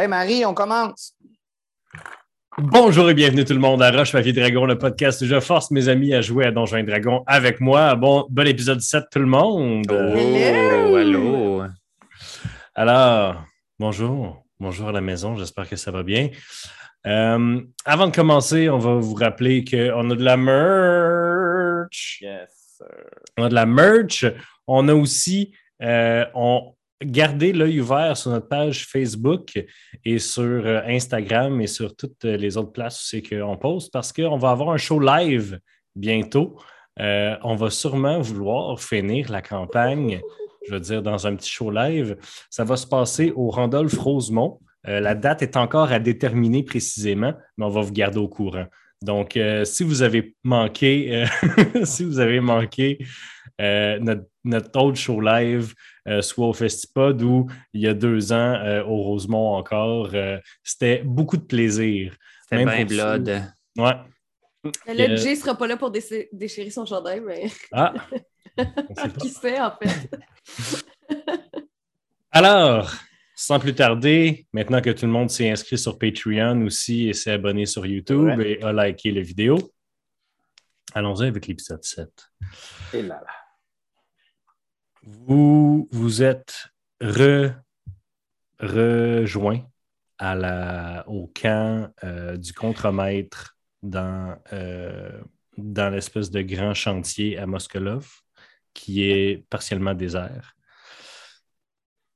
Hey Marie, on commence. Bonjour et bienvenue tout le monde à Roche Papier Dragon, le podcast où je force mes amis à jouer à Donjons et Dragons avec moi. Bon, bon épisode 7 tout le monde. Oh, allô. Alors, bonjour. Bonjour à la maison, j'espère que ça va bien. Euh, avant de commencer, on va vous rappeler qu'on a de la merch. Yes, sir. On a de la merch. On a aussi, euh, on, gardez l'œil ouvert sur notre page Facebook et sur euh, Instagram et sur toutes les autres places où c'est qu'on poste parce qu'on va avoir un show live bientôt. Euh, on va sûrement vouloir finir la campagne, je veux dire, dans un petit show live. Ça va se passer au Randolph Rosemont. Euh, la date est encore à déterminer précisément, mais on va vous garder au courant. Donc, euh, si vous avez manqué, euh, si vous avez manqué euh, notre autre show live, euh, soit au Festipod ou il y a deux ans euh, au Rosemont encore, euh, c'était beaucoup de plaisir. C'était Même bien pour blood. ceux- Ouais. Là, Euh, Jay sera pas là pour déchirer son chandail, mais Ah, qui sait en fait? Alors, sans plus tarder, maintenant que tout le monde s'est inscrit sur Patreon aussi et s'est abonné sur YouTube Ouais. et a liké la vidéo, allons-y avec l'épisode 7. Et là, là. Vous vous êtes re- rejoint au camp euh, du contremaître dans, euh, dans l'espèce de grand chantier à Moskolov qui est partiellement désert.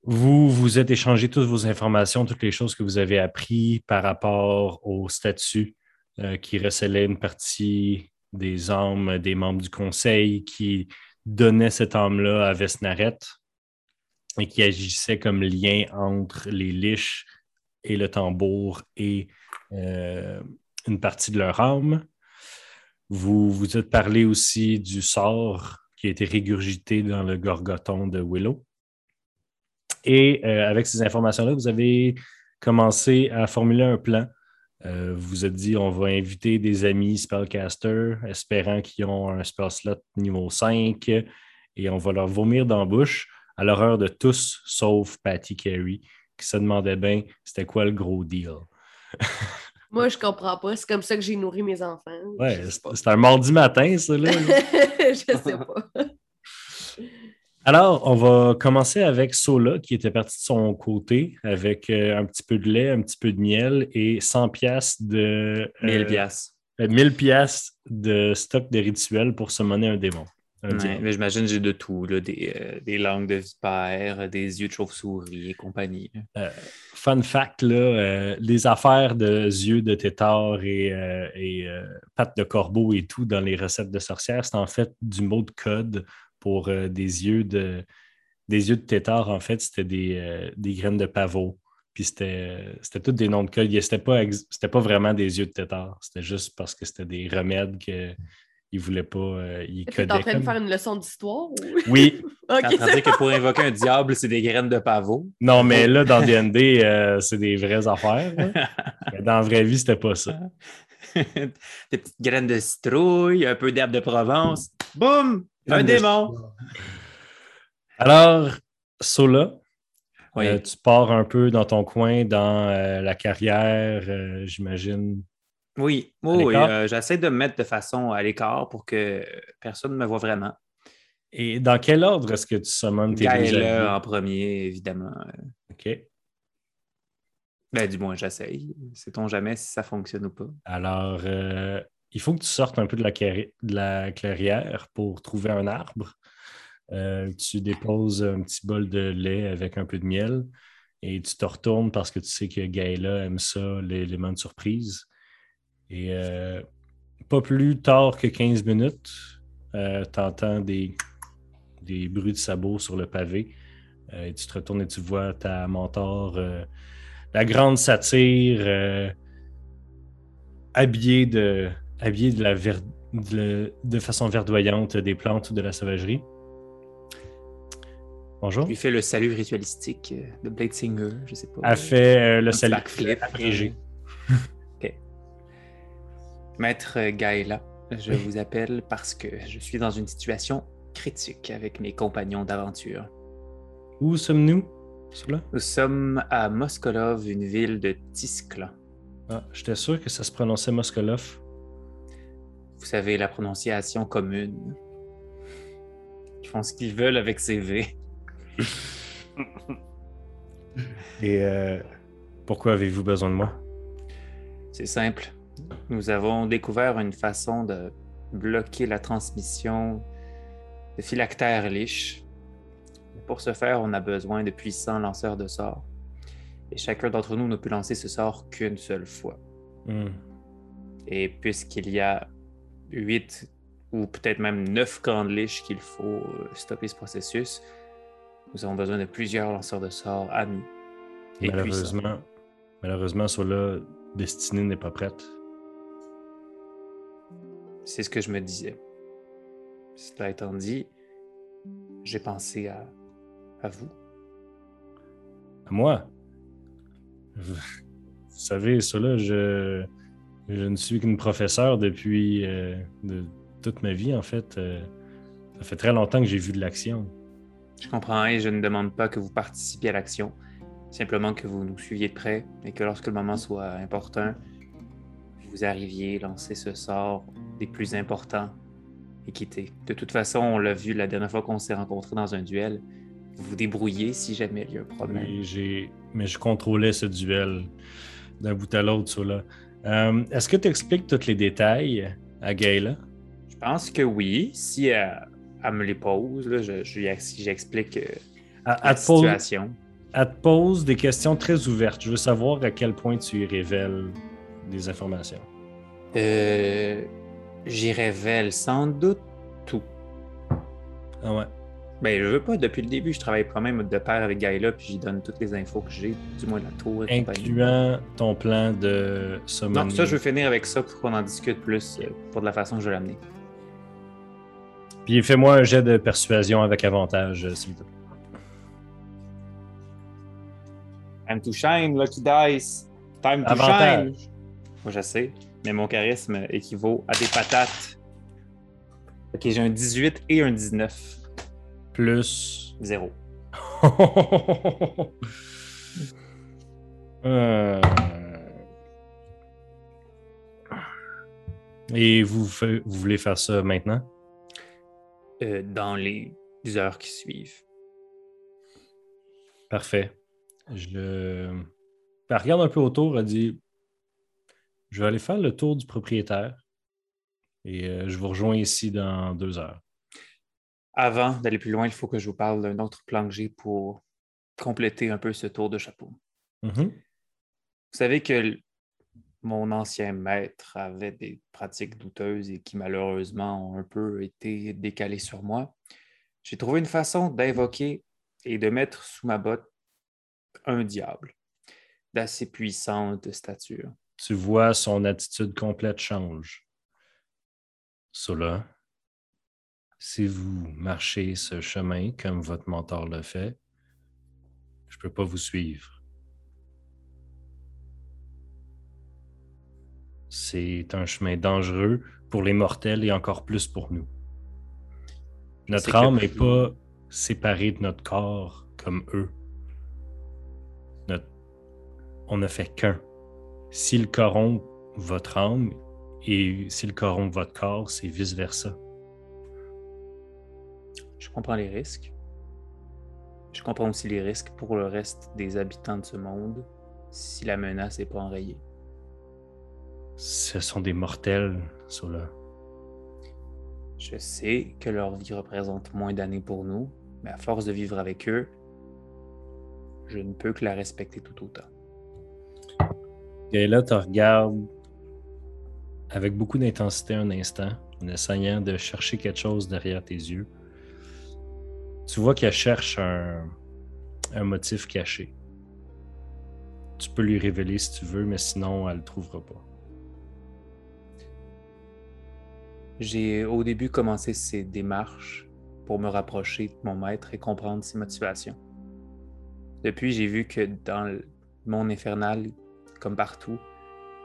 Vous vous êtes échangé toutes vos informations, toutes les choses que vous avez appris par rapport au statut euh, qui recelait une partie des âmes des membres du conseil qui donnait cette âme-là à Vesnaret et qui agissait comme lien entre les liches et le tambour et euh, une partie de leur âme. Vous vous êtes parlé aussi du sort qui a été régurgité dans le gorgoton de Willow. Et euh, avec ces informations-là, vous avez commencé à formuler un plan. Euh, vous vous êtes dit, on va inviter des amis spellcasters, espérant qu'ils ont un spell slot niveau 5, et on va leur vomir dans la bouche, à l'horreur de tous, sauf Patty Carey, qui se demandait bien c'était quoi le gros deal? Moi, je comprends pas. C'est comme ça que j'ai nourri mes enfants. Ouais, c'est un mardi matin, ça, là. je sais pas. Alors, on va commencer avec Sola, qui était parti de son côté avec euh, un petit peu de lait, un petit peu de miel et 100 piastres de... euh, 1000 piastres. euh, 1000 piastres de stock de rituels pour summoner un démon. Un Ouais, démon. mais j'imagine que j'ai de tout, là, des, euh, des langues de vipère, des yeux de chauve-souris et compagnie. Fun fact, là, euh, les affaires de yeux de tétard et, euh, et euh, pattes de corbeau et tout dans les recettes de sorcières, c'est en fait du mot de code pour euh, des yeux de des yeux de tétard. En fait, c'était des, euh, des graines de pavot. Puis c'était c'était tous des noms de code. C'était pas, c'était pas vraiment des yeux de tétard. C'était juste parce que c'était des remèdes qu'ils ne voulaient pas. euh, ils Tu es en train de faire une leçon d'histoire? Ou... Oui, ok, T'es en train de c'est dire que pour invoquer un diable, c'est des graines de pavot. non, mais là, dans D&D, euh, c'est des vraies affaires. Mais dans la vraie vie, c'était pas ça. des petites graines de citrouille, un peu d'herbe de Provence. Boum! Un démon! Alors, Sola, Oui. euh, tu pars un peu dans ton coin, dans euh, la carrière, euh, j'imagine. Oui, oui, j'essaie de me mettre de façon à l'écart pour que personne ne me voit vraiment. Et dans quel ordre est-ce que tu summones tes deux en premier, évidemment. OK. Ben, du moins, j'essaye. Sait-on jamais si ça fonctionne ou pas. Alors, il faut que tu sortes un peu de la, clairière pour trouver un arbre. Euh, tu déposes un petit bol de lait avec un peu de miel et tu te retournes parce que tu sais que Gaëla aime ça, l'élément de surprise. Et euh, pas plus tard que 15 minutes, tu entends des, des bruits de sabots sur le pavé. Euh, et tu te retournes et tu vois ta mentor, euh, la grande satire, euh, habillée de, habillée de, la ver- de, de façon verdoyante des plantes de la sauvagerie. Bonjour. Il fait le salut ritualistique euh, de Blade Singer, je sais pas. Elle fait euh, le salut abrégé. OK. Maître Gaëla, je vous appelle parce que je suis dans une situation critique avec mes compagnons d'aventure. Où sommes-nous? Nous sommes à Moskolov, une ville de Tiskla. Ah, j'étais sûr que ça se prononçait Moskolov. Vous savez, la prononciation commune. Ils font ce qu'ils veulent avec ces V. Et euh, pourquoi avez-vous besoin de moi? C'est simple. Nous avons découvert une façon de bloquer la transmission de phylactères liches. Pour ce faire, on a besoin de puissants lanceurs de sorts. Et chacun d'entre nous ne peut lancer ce sort qu'une seule fois. Hmm. Et puisqu'il y a huit ou peut-être même neuf camps de liche qu'il faut euh, stopper ce processus, nous avons besoin de plusieurs lanceurs de sorts amis. Et puissants. Malheureusement, malheureusement, cela, Destinée n'est pas prête. C'est ce que je me disais. Cela étant dit, j'ai pensé à, à vous. À moi? Vous savez, cela, je, je ne suis qu'une professeure depuis euh, de, toute ma vie, en fait. Euh, ça fait très longtemps que j'ai vu de l'action. Je comprends et je ne demande pas que vous participiez à l'action, simplement que vous nous suiviez de près et que lorsque le moment soit important, vous arriviez lancer ce sort des plus importants et quitter. De toute façon, on l'a vu la dernière fois qu'on s'est rencontrés dans un duel. Vous vous débrouillez si jamais il y a un problème. J'ai, mais je contrôlais ce duel d'un bout à l'autre, cela. Euh, est-ce que tu expliques tous les détails à Gaëla? Je pense que oui. Si elle, elle me les pose, là, je, je j'explique euh, la elle te pose, situation. elle te pose des questions très ouvertes. Je veux savoir à quel point tu y révèles des informations. Euh, J'y révèle sans doute tout. Ah ouais. Ben, je veux pas, depuis le début, je travaille quand même de pair avec Gaïla, puis j'y donne toutes les infos que j'ai, du moins la tour et compagnie. Incluant ton plan de summon. Non, ça, je veux finir avec ça pour qu'on en discute plus, euh, pour de la façon que je vais l'amener. Puis fais-moi un jet de persuasion avec avantage, euh, s'il te plaît. Time to shine, Lucky Dice. Time to Avantage. shine. Moi, je sais, mais mon charisme équivaut à des patates. Ok, j'ai un 18 et un 19. Plus. Zéro. Euh. Et vous, voulez faire ça maintenant? Euh, dans les heures qui suivent. Parfait. Je. Elle regarde un peu autour, elle dit Je vais aller faire le tour du propriétaire et euh, je vous rejoins ici dans deux heures. Avant d'aller plus loin, il faut que je vous parle d'un autre plan que j'ai pour compléter un peu ce tour de chapeau. Mhm. Vous savez que mon ancien maître avait des pratiques douteuses et qui malheureusement ont un peu été décalées sur moi. J'ai trouvé une façon d'invoquer et de mettre sous ma botte un diable d'assez puissante stature. Tu vois son attitude complète change. Cela, si vous marchez ce chemin comme votre mentor le fait, je ne peux pas vous suivre. C'est un chemin dangereux pour les mortels et encore plus pour nous. Notre âme n'est pas séparée de notre corps comme eux. Notre- On ne fait qu'un. S'il corrompt votre âme et s'il corrompt votre corps, c'est vice-versa. Je comprends les risques. Je comprends aussi les risques pour le reste des habitants de ce monde si la menace n'est pas enrayée. Ce sont des mortels, ceux-là. Je sais que leur vie représente moins d'années pour nous, mais à force de vivre avec eux, je ne peux que la respecter tout autant. Gaëla te regarde avec beaucoup d'intensité un instant, en essayant de chercher quelque chose derrière tes yeux. Tu vois qu'elle cherche un, motif caché. Tu peux lui révéler si tu veux, mais sinon, elle ne le trouvera pas. J'ai au début commencé ces démarches pour me rapprocher de mon maître et comprendre ses motivations. Depuis, j'ai vu que dans le monde infernal, comme partout,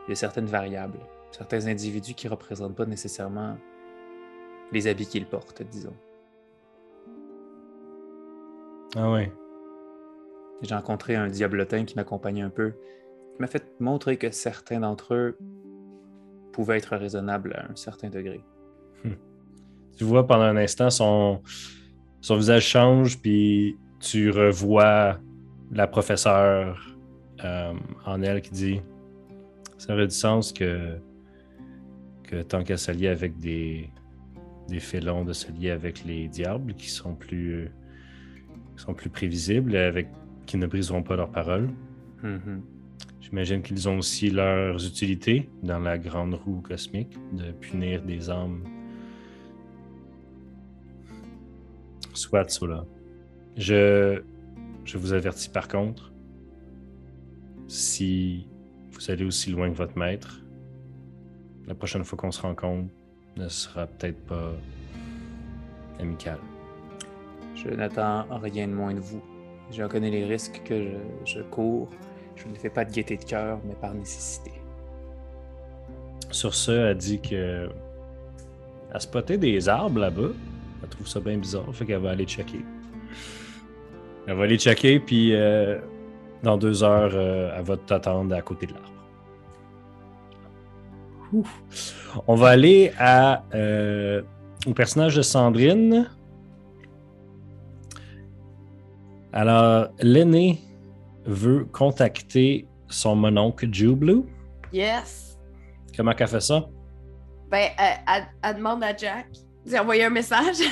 il y a certaines variables, certains individus qui ne représentent pas nécessairement les habits qu'ils portent, disons. Ah ouais. J'ai rencontré un diablotin qui m'accompagnait un peu, qui m'a fait montrer que certains d'entre eux pouvaient être raisonnables à un certain degré. Tu vois pendant un instant son, son visage change, puis tu revois la professeure euh, en elle qui dit Ça aurait du sens que, que tant qu'elle s'allie avec des, des félons, de se lier avec les diables qui sont plus, sont plus prévisibles, et avec, qui ne briseront pas leurs paroles. Mhm. J'imagine qu'ils ont aussi leurs utilités dans la grande roue cosmique de punir des âmes. Soit cela. Je, je vous avertis par contre, si vous allez aussi loin que votre maître, la prochaine fois qu'on se rencontre ne sera peut-être pas amical. Je n'attends rien de moins de vous. Je reconnais les risques que je, cours. Je ne fais pas de gaieté de cœur, mais par nécessité. Sur ce, elle dit que elle spottait des arbres là-bas. Elle trouve ça bien bizarre, fait qu'elle va aller checker. Elle va aller checker, puis euh, dans deux heures, euh, elle va t'attendre à côté de l'arbre. On va aller à, euh, au personnage de Sandrine. Alors, l'aîné veut contacter son mononcle Jublue. Yes. Comment qu'elle fait ça? Ben, elle, elle- elle demande à Jack d'y envoyer un message.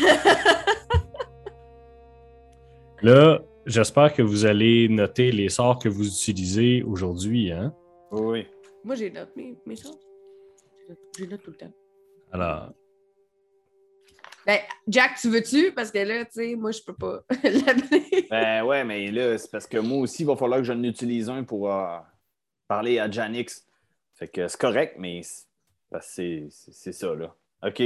Là, j'espère que vous allez noter les sorts que vous utilisez aujourd'hui. Hein? Oui. Moi, j'ai noté mes, mes choses. J'ai noté tout le temps. Alors, Ben, Jack, tu veux-tu? Parce que là, tu sais, moi, je peux pas l'amener. Ben ouais, mais là, c'est parce que moi aussi, il va falloir que j'en utilise un pour euh, parler à Janix. Fait que c'est correct, mais c'est ça, là. OK?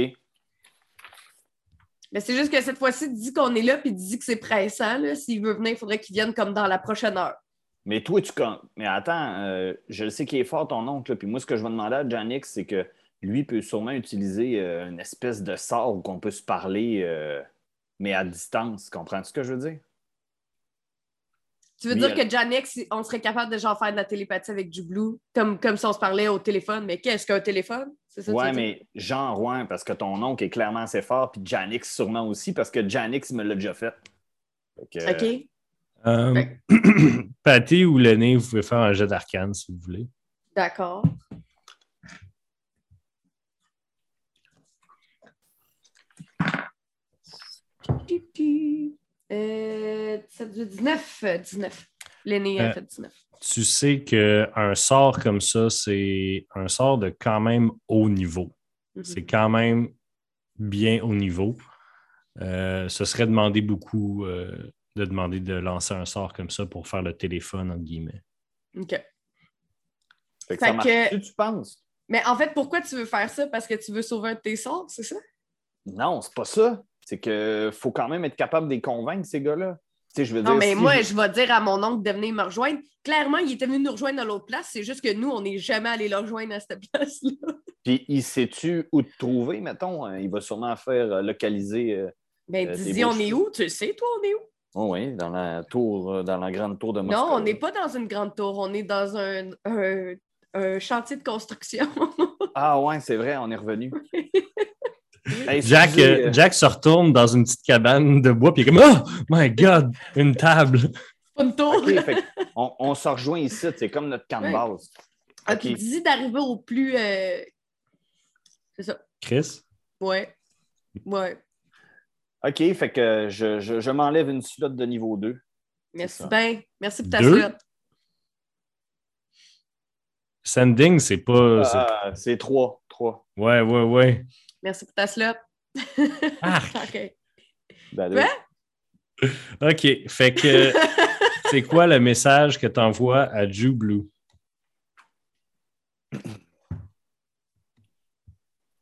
Mais c'est juste que cette fois-ci, dis qu'on est là puis dis que c'est pressant. là. S'il veut venir, il faudrait qu'il vienne comme dans la prochaine heure. Mais toi, tu comptes. Mais attends, euh, je le sais qu'il est fort, ton oncle. là. Puis moi, ce que je vais demander à Janix, c'est que lui peut sûrement utiliser euh, une espèce de sort où qu'on peut se parler, euh, mais à distance. Comprends-tu ce que je veux dire? Tu veux Oui, dire elle- que Janix, on serait capable de genre faire de la télépathie avec Jublou, comme, comme si on se parlait au téléphone. Mais qu'est-ce qu'un téléphone? C'est ça Ouais, mais genre, ouais, parce que ton oncle est clairement assez fort, puis Janix sûrement aussi, parce que Janix me l'a déjà fait. Fait que, OK. euh, Ouais. Patty ou l'aîné, vous pouvez faire un jet d'arcane si vous voulez. D'accord. Euh, 17, 19. euh, 19. L'aîné a Euh, fait 19. Tu sais qu'un sort comme ça, c'est un sort de quand même haut niveau. Mhm. C'est quand même bien haut niveau. Euh, ce serait demander beaucoup euh, de demander de lancer un sort comme ça pour faire le téléphone, entre guillemets. OK. fait que Fait ça marche que- tu penses? Mais en fait, pourquoi tu veux faire ça? Parce que tu veux sauver un de tes sorts, c'est ça? Non, c'est pas ça. C'est que faut quand même être capable de les convaincre, ces gars-là. Je veux Non, dire, mais si moi, je- vais dire à mon oncle de venir me rejoindre. Clairement, il était venu nous rejoindre à l'autre place. C'est juste que nous, on n'est jamais allé le rejoindre à cette place-là. Puis il sait-tu où te trouver, mettons? Euh, Il va sûrement faire euh, localiser. euh, Ben, Euh, dis on est où? Tu le sais, toi, on est où? Oh oui, dans la tour, euh, dans la grande tour de Moscou. Non, on n'est pas dans une grande tour. On est dans un, un- un chantier de construction. Ah ouais, c'est vrai, on est revenu. Hey, Jack, euh, euh, Jack se retourne dans une petite cabane de bois, puis il est comme Oh my god, une table. pas une tour. Fait on, on se rejoint ici, c'est comme notre camp de base. Ah, dis d'arriver au plus. euh, C'est ça. Chris, Ouais. Ouais. OK, fait que je, je- je m'enlève une slot de niveau 2. Merci bien. Merci pour ta Deux? slot. sending, c'est pas. c'est- Ah, c'est 3. 3. Ouais, ouais, ouais. Merci pour ta slot. OK. Ben? OK. Fait que c'est quoi le message que tu envoies à Jublue?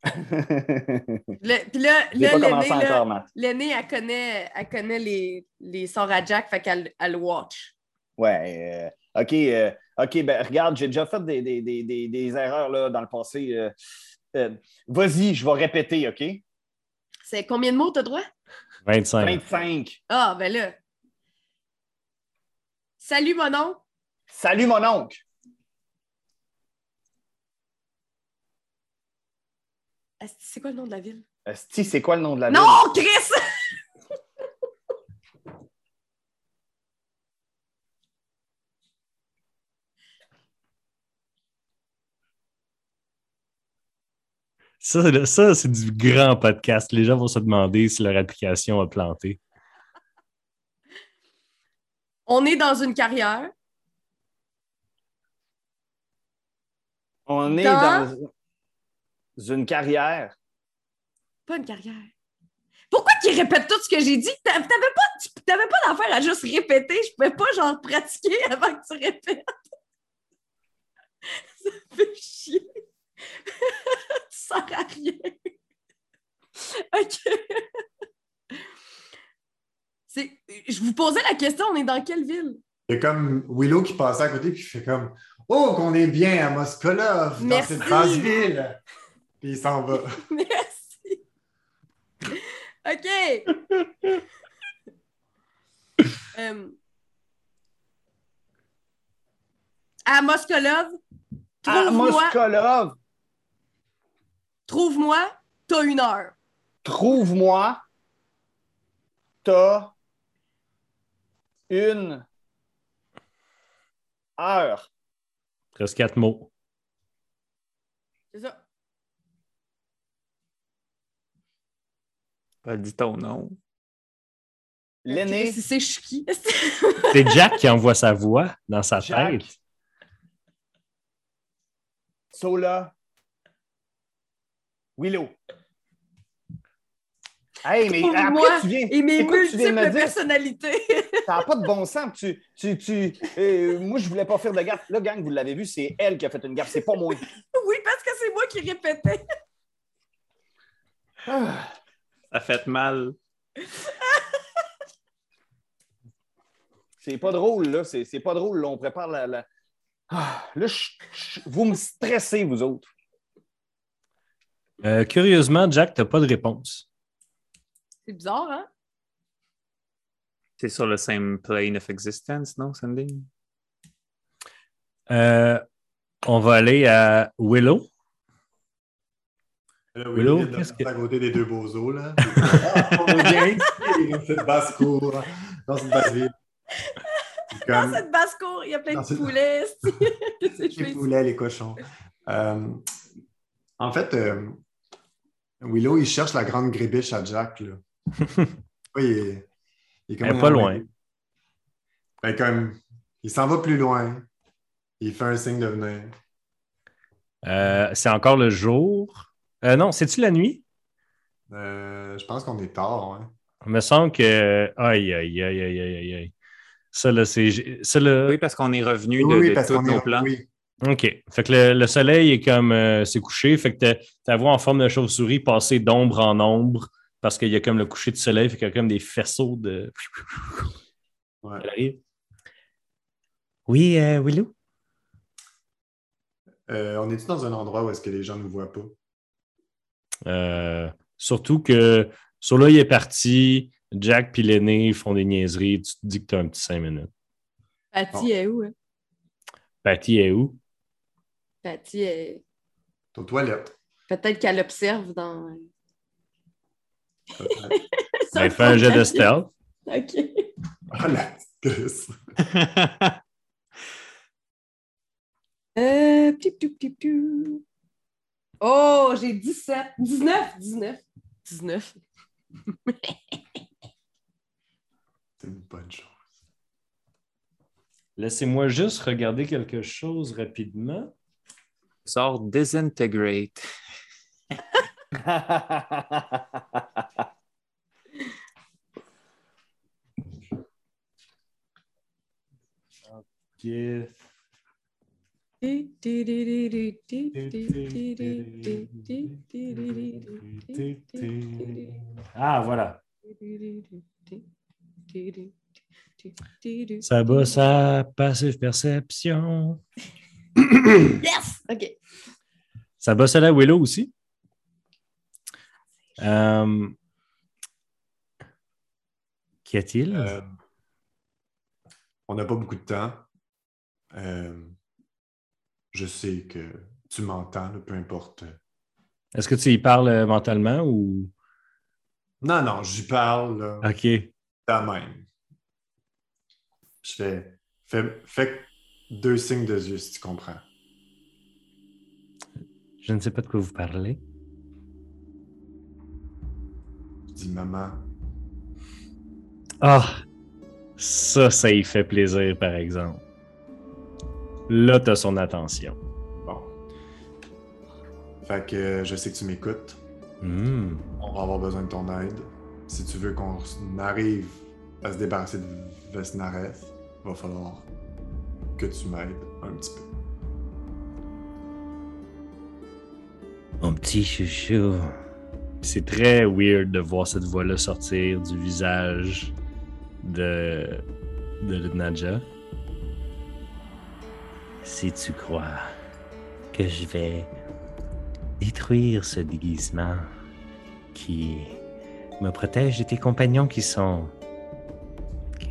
Le- Puis là, J'ai là, pas l'aîné, commencé là, encore, Matt. l'aîné, elle connaît, elle connaît les, les sorts à Jack, fait qu'elle elle watch. Ouais. euh, OK, euh, OK, ben regarde, j'ai déjà fait des, des- des- des- des erreurs là, dans le passé. euh, euh, Vas-y, je vais répéter, OK? C'est combien de mots t'as droit? 25. 25. Ah, ben là. Salut, mon oncle. Salut, mon oncle. Asti, C'est quoi le nom de la ville? Esti, c'est quoi le nom de la ville? Non, Chris! Ça, là, ça, c'est du grand podcast. Les gens vont se demander si leur application a planté. On est dans une carrière. On est Dans- dans une carrière. Pas une carrière. Pourquoi qu'ils répètent tout ce que j'ai dit? T'a- T'avais pas, tu- t'avais pas d'affaire à juste répéter. Je pouvais pas, genre, pratiquer avant que tu répètes. Ça fait chier. tu sers à rien. OK. C'est- Je vous posais la question, on est dans quelle ville? Il y a comme Willow qui passait à côté puis fait comme Oh, qu'on est bien à Moskolov, dans Merci. cette basse ville. Puis il s'en va. Merci. OK. Euh, à Moskolov, À trouve-moi, Moskolov, trouve-moi, t'as une heure. trouve-moi, t'as une heure. Presque quatre mots. C'est ça. Pas dit ton nom. L'aîné, C'est ch'ki. C'est Jack qui envoie sa voix dans sa Jack. tête. Sola, Willow. Hey, mais Trouve-moi après, tu viens. Et mes me multiples dire? personnalités. Ça n'a pas de bon sens. Tu, tu, tu, euh, moi, je voulais pas faire de gaffe. Là, gang, vous l'avez vu, c'est elle qui a fait une gaffe, c'est pas moi. oui, parce que c'est moi qui répétais. Ah. Ça fait mal. C'est pas drôle, là. C'est c'est pas drôle, là. On prépare la. la- Ah, là, je- je- vous me stressez, vous autres. Euh, curieusement, Jack, tu n'as pas de réponse. C'est bizarre, hein? C'est sur le same plane of existence, non, Sandy? Euh, on va aller à Willow. Là, Willow, Willow, qu'est-ce que- à côté des deux bozos, là. Ah, dans cette basse cour, dans cette basse ville. Puis Dans cette basse-cour, il y a plein Dans de cette- poulets. les poulets, les cochons. Euh, en fait, euh, Willow, il cherche la grande grébiche à Jack, là. Oui, il est, il est comme pas loin. Fait comme, il s'en va plus loin. Il fait un signe de venir. Euh, c'est encore le jour. Euh, non, c'est-tu la nuit? Euh, je pense qu'on est tard. Hein. Il me semble que. Aïe, aïe, aïe, aïe, aïe, aïe, aïe. Ça, là, c'est. Ça, là... Oui, parce qu'on est revenu de, Oui, oui, de parce tous qu'on nos est. plans. Oui. OK. Fait que le, le soleil est comme. euh, c'est couché. Fait que t'as- ta voix en forme de chauve-souris passer d'ombre en ombre parce qu'il y a comme le coucher du soleil. Fait qu'il y a comme des faisceaux de. Ouais. Elle arrive. Oui, euh, Willow? Euh, on est-tu dans un endroit où est-ce que les gens ne nous voient pas? Euh, surtout que il est parti, Jack puis l'aîné font des niaiseries, tu te dis que tu as un petit cinq minutes. Patty Bon. est où? Hein? Patty est où? Patty est. Aux toilettes. Peut-être qu'elle observe dans. peut-être. Ben, fais un jet de stealth. OK. Ah, la. Euh, pip. Oh, j'ai 17. 19. 19. 19. C'est une bonne chose. Laissez-moi juste regarder quelque chose rapidement. Sort Disintegrate. Ah, voilà. Ça bat sa passive perception. Yes! OK. Ça bosse à la Willow aussi. Euh... Qu'y a-t-il? Euh, on n'a pas beaucoup de temps. Euh, je sais que tu m'entends, peu importe. Est-ce que tu y parles mentalement ou? Non, non, j'y parle là, OK. quand même. Je fais, fais, fais deux signes de yeux si tu comprends. Je ne sais pas de quoi vous parlez. Je dis maman. Ah! Ça, ça y fait plaisir, par exemple. Là, t'as son attention. Bon. Fait que euh, je sais que tu m'écoutes. Hmm. On va avoir besoin de ton aide. Si tu veux qu'on arrive à se débarrasser de Vesnareth, va falloir que tu m'aides un petit peu. Mon petit chouchou. C'est très weird de voir cette voix-là sortir du visage de, de Nadja. Si tu crois que je vais détruire ce déguisement qui me protège de tes compagnons qui sont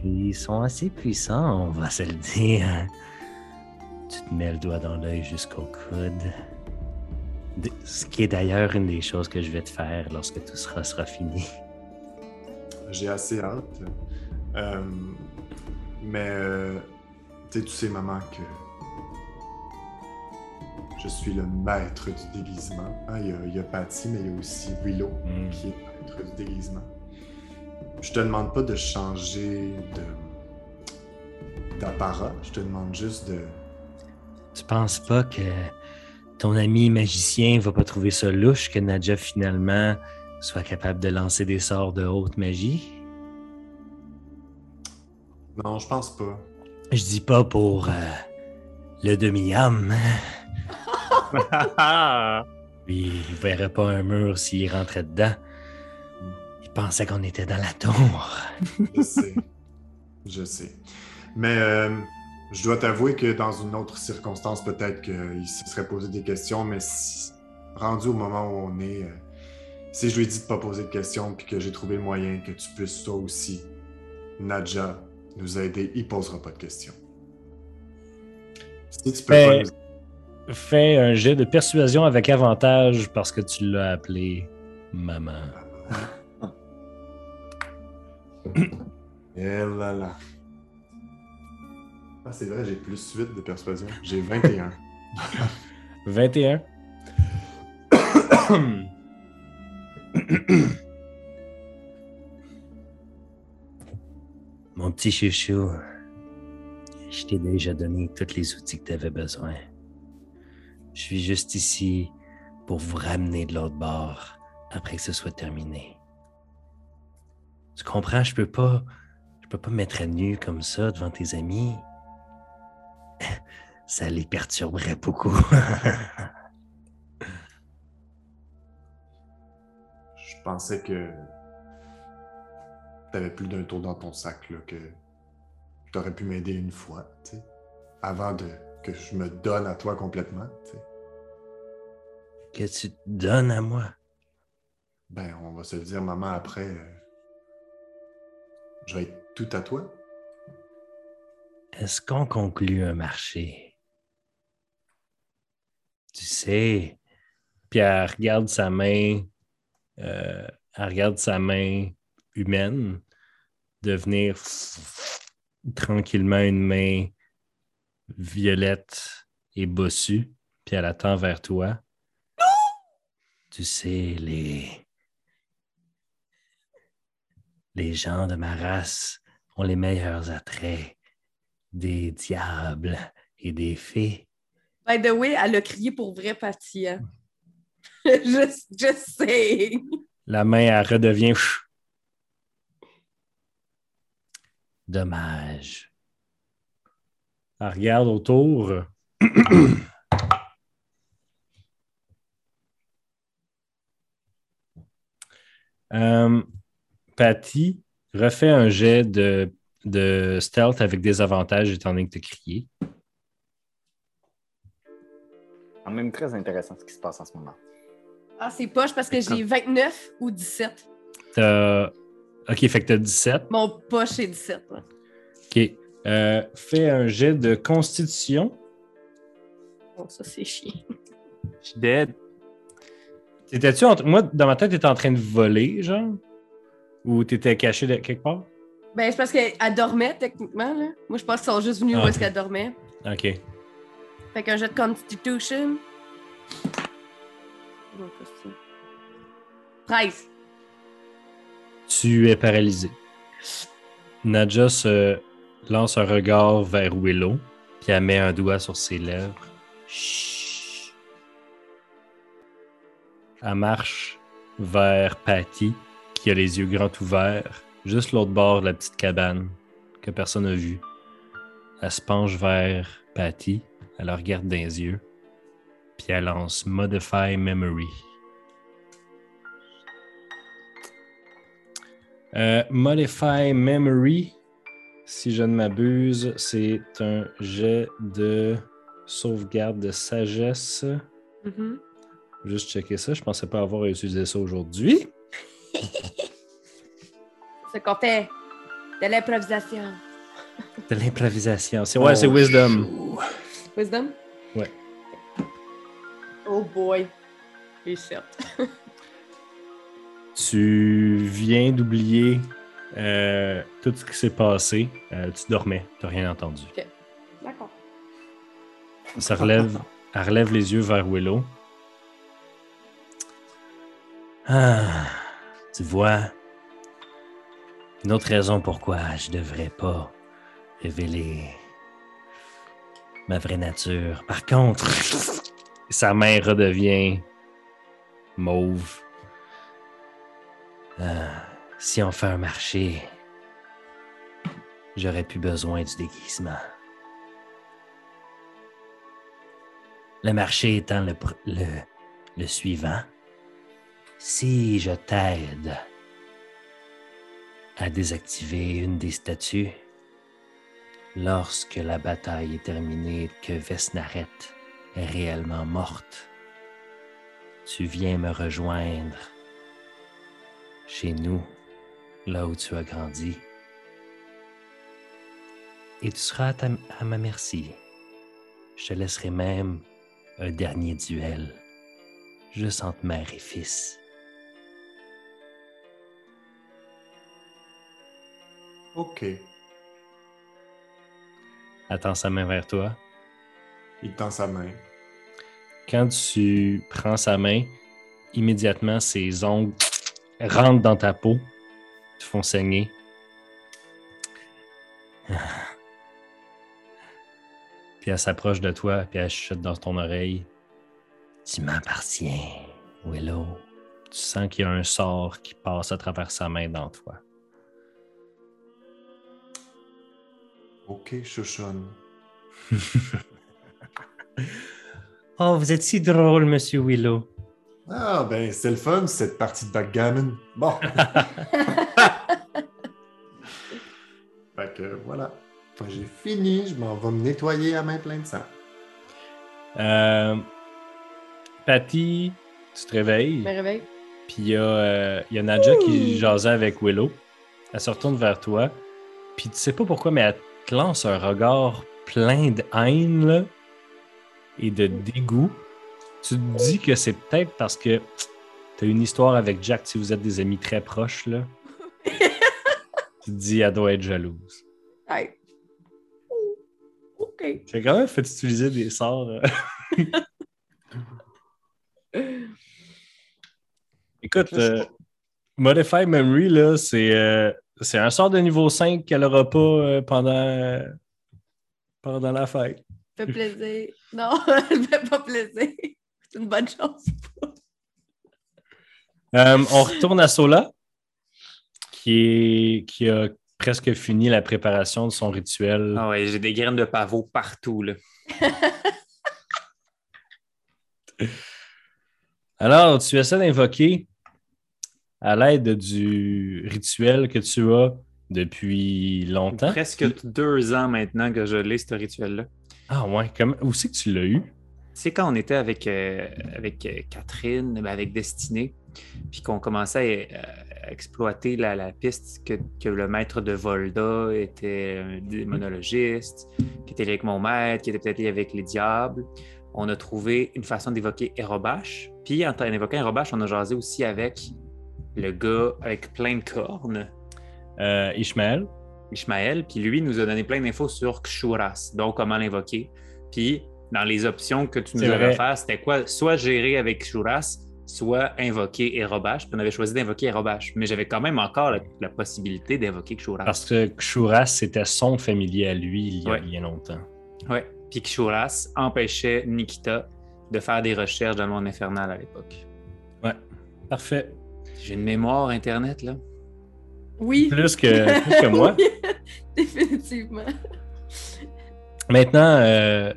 qui sont assez puissants, on va se le dire. Tu te mets le doigt dans l'œil jusqu'au coude. De- Ce qui est d'ailleurs une des choses que je vais te faire lorsque tout sera, sera fini. J'ai assez hâte. Euh, mais euh, tu sais, maman, que je suis le maître du déguisement. Hein, Il y, a, il y a Patty, mais il y a aussi Willow Mm. qui est maître du déguisement. Je te demande pas de changer de d'apparat. Je te demande juste de. Tu penses pas que ton ami magicien va pas trouver ça louche que Nadja finalement soit capable de lancer des sorts de haute magie? Non, je pense pas. Je dis pas pour euh, le demi-homme. Lui, il verrait pas un mur s'il rentrait dedans. Il pensait qu'on était dans la tour. Je sais. je sais. Mais euh, je dois t'avouer que dans une autre circonstance, peut-être qu'il se serait posé des questions, mais si- rendu au moment où on est, euh, si je lui ai dit de pas poser de questions puis que j'ai trouvé le moyen que tu puisses toi aussi, Nadja, nous aider, il posera pas de questions. Si tu peux Mais- pas nous- Fais un jet de persuasion avec avantage parce que tu l'as appelé maman. Eh là là. Ah, c'est vrai, j'ai plus 8 de persuasion. J'ai 21. 21. Mon petit chouchou, je t'ai déjà donné tous les outils que tu avais besoin. Je suis juste ici pour vous ramener de l'autre bord après que ce soit terminé. Tu comprends, je peux pas je peux pas me mettre à nu comme ça devant tes amis. Ça les perturberait beaucoup. Je pensais que t'avais plus d'un tour dans ton sac, là, que t'aurais pu m'aider une fois, tu sais, avant de que je me donne à toi complètement, tu sais. que tu te donnes à moi? Ben, on va se le dire, maman, après, je vais être tout à toi. Est-ce qu'on conclut un marché? Tu sais, puis elle regarde sa main, euh, elle regarde sa main humaine devenir tranquillement une main violette et bossue, puis elle attend vers toi. Tu sais, les. Les gens de ma race ont les meilleurs attraits des diables et des fées. By the way, elle a crié pour vrai Patty. hein. je, je sais. La main, elle redevient. Dommage. Elle regarde autour. euh, Patty refait un jet de, de stealth avec des avantages étant donné que tu as crié. Quand même très intéressant ce qui se passe en ce moment. Ah, c'est poche parce que j'ai 29 ou 17. T'as- Ok, fait que tu as 17. Mon poche, c'est 17. ouais. OK. Euh, fais un jet de constitution. Bon, ça, c'est chiant. Je suis dead. T'étais-tu en- Moi, dans ma tête, t'étais en train de voler, genre? Ou t'étais caché de quelque part? Ben, c'est parce qu'elle dormait, techniquement, là. Moi, je pense qu'ils sont juste venus Ah, où est-ce qu'elle dormait. Ok. Fait qu'un jet de Constitution. Oh, qu'est-ce que c'est? 13. Tu es paralysé. Nadja se lance un regard vers Willow, puis elle met un doigt sur ses lèvres. Chut. Elle marche vers Patty, qui a les yeux grands ouverts, juste l'autre bord de la petite cabane que personne n'a vue. Elle se penche vers Patty, elle la regarde dans les yeux, puis elle lance Modify Memory. Euh, Modify Memory, si je ne m'abuse, c'est un jet de sauvegarde de sagesse. Mhm. Juste checker ça. Je pensais pas avoir utilisé ça aujourd'hui. C'est qu'on fait de l'improvisation. De l'improvisation. C'est ouais, c'est Wisdom. Wisdom? Ouais. Oh boy. Les. Tu viens d'oublier euh, tout ce qui s'est passé. Euh, tu dormais. Tu n'as rien entendu. D'accord. Ça relève, elle relève les yeux vers Willow. Ah, tu vois, une autre raison pourquoi je devrais pas révéler ma vraie nature. Par contre, sa main redevient mauve. Ah, si on fait un marché, j'aurais plus besoin du déguisement. Le marché étant le, le suivant. Si je t'aide à désactiver une des statues, lorsque la bataille est terminée et que Vesnaret est réellement morte, tu viens me rejoindre chez nous, là où tu as grandi, et tu seras à, à ma merci. Je te laisserai même un dernier duel, juste entre mère et fils. OK. Attends sa main vers toi. Il tend sa main. Quand tu prends sa main, immédiatement ses ongles rentrent dans ta peau, te font saigner. Puis elle s'approche de toi, puis elle chuchote dans ton oreille. Tu m'appartiens, Willow. Tu sens qu'il y a un sort qui passe à travers sa main dans toi. OK, chouchonne. Oh, vous êtes si drôle, monsieur Willow. Ah, ben, c'est le fun, cette partie de backgammon. Bon. fait que voilà. Quand j'ai fini, je m'en vais me nettoyer à main pleine de sang. Euh, Patty, tu te réveilles. Je me réveille. Puis il y, a, euh, il y a Nadja qui jasait avec Willow. Elle se retourne vers toi. Puis tu sais pas pourquoi, mais elle te lance un regard plein de haine là, et de dégoût. Tu te dis que c'est peut-être parce que tu as une histoire avec Jack si vous êtes des amis très proches. Là. tu te dis, elle doit être jalouse. Hey. OK. J'ai quand même fait utiliser des sorts. Écoute, euh, Modify Memory, là, c'est, euh, c'est un sort de niveau 5 qu'elle n'aura pas euh, pendant, pendant la fête. Fait plaisir. Non, elle fait pas plaisir. C'est une bonne chose. Euh, on retourne à Sola, qui, est, qui a presque fini la préparation de son rituel. Ah ouais, j'ai des graines de pavot partout, là. Alors, tu essaies d'invoquer à l'aide du rituel que tu as depuis longtemps? Presque deux ans maintenant que je l'ai, ce rituel-là. Ah ouais, comment... où c'est que tu l'as eu? Sais, quand on était avec, euh, avec euh, Catherine, ben, avec Destinée, puis qu'on commençait à, exploité la, la piste que, que le maître de Volda était un démonologiste, qui était lié avec mon maître, qui était peut-être lié avec les diables. On a trouvé une façon d'évoquer Erobash. Puis en, en évoquant Erobash, on a jasé aussi avec le gars avec plein de cornes, Euh, Ishmael, Ishmael, puis lui nous a donné plein d'infos sur Kshuras, donc comment l'invoquer. Puis dans les options que tu nous avais vrai. offertes, c'était quoi? Soit gérer avec Kshuras, soit invoquer Erobash. Puis on avait choisi d'invoquer Erobash, mais j'avais quand même encore la, la possibilité d'invoquer Kshuras. parce que Kshuras, c'était son familier à lui il y a Ouais. bien longtemps. Ouais. Puis Kshuras empêchait Nikita de faire des recherches dans le monde infernal à l'époque. Ouais, parfait. J'ai une mémoire Internet, là. Oui. Plus que, plus que moi. Oui, Définitivement. Maintenant, euh,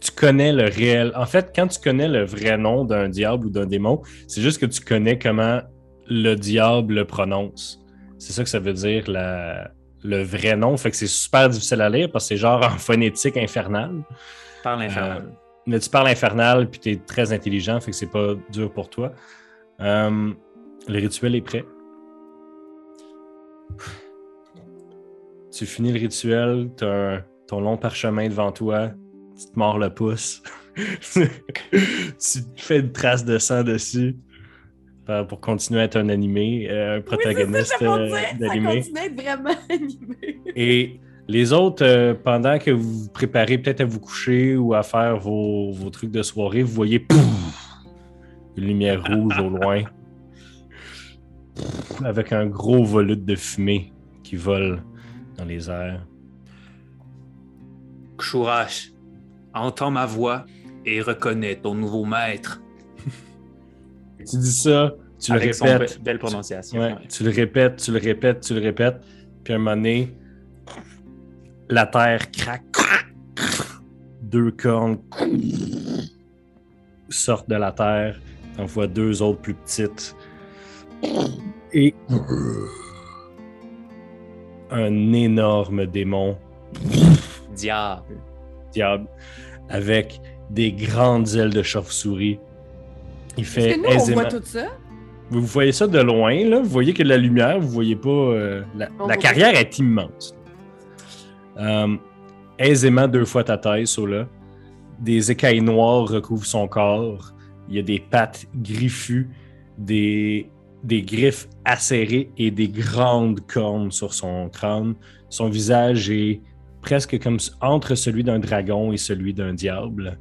tu connais le réel. En fait, quand tu connais le vrai nom d'un diable ou d'un démon, c'est juste que tu connais comment le diable le prononce. C'est ça que ça veut dire la- le vrai nom. Fait que c'est super difficile à lire parce que c'est genre en phonétique infernale. Par l'infernal. Mais tu parles infernal puis tu es très intelligent, fait que c'est pas dur pour toi. Euh, le rituel est prêt. Tu finis le rituel, tu as ton long parchemin devant toi, tu te mords le pouce, tu fais une trace de sang dessus euh, pour continuer à être un animé, euh, un protagoniste oui, euh, continue à être vraiment animé. Et les autres, euh, pendant que vous vous préparez peut-être à vous coucher ou à faire vos, vos trucs de soirée, vous voyez pouf, une lumière rouge au loin avec un gros volute de fumée qui vole dans les airs. Kshuras, entends ma voix et reconnais ton nouveau maître. Tu dis ça, tu Avec le son répètes, be- belle prononciation. Ouais, ouais. tu le répètes, tu le répètes, tu le répètes, puis à un moment donné, la terre craque, deux cornes sortent de la terre, t'en vois deux autres plus petites, et un énorme démon Diable. diable avec des grandes ailes de chauve-souris. Il fait que nous, on aisément. voit tout ça. Vous voyez ça de loin, là. Vous voyez que de la lumière, vous voyez pas. euh, la carrière est immense. Euh, aisément deux fois ta taille, là. Des écailles noires recouvrent son corps. Il y a des pattes griffues, des, des griffes acérées et des grandes cornes sur son crâne. Son visage est presque comme entre celui d'un dragon et celui d'un diable.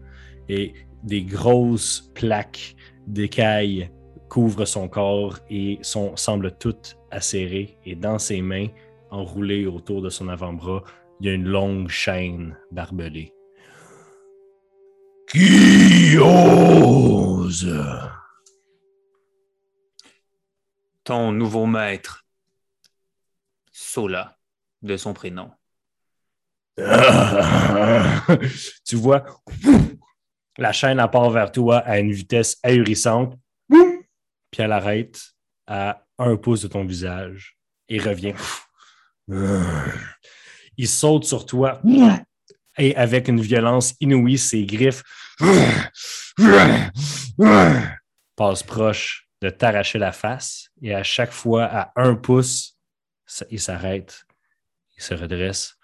Et des grosses plaques d'écailles couvrent son corps et semblent toutes acérées. Et dans ses mains, enroulées autour de son avant-bras, il y a une longue chaîne barbelée. Qui ose Ton nouveau maître. Sola, de son prénom. tu vois, la chaîne elle part vers toi à une vitesse ahurissante, puis elle arrête à un pouce de ton visage et revient. Il saute sur toi et avec une violence inouïe, ses griffes passent proche de t'arracher la face et à chaque fois, à un pouce, il s'arrête, il se redresse.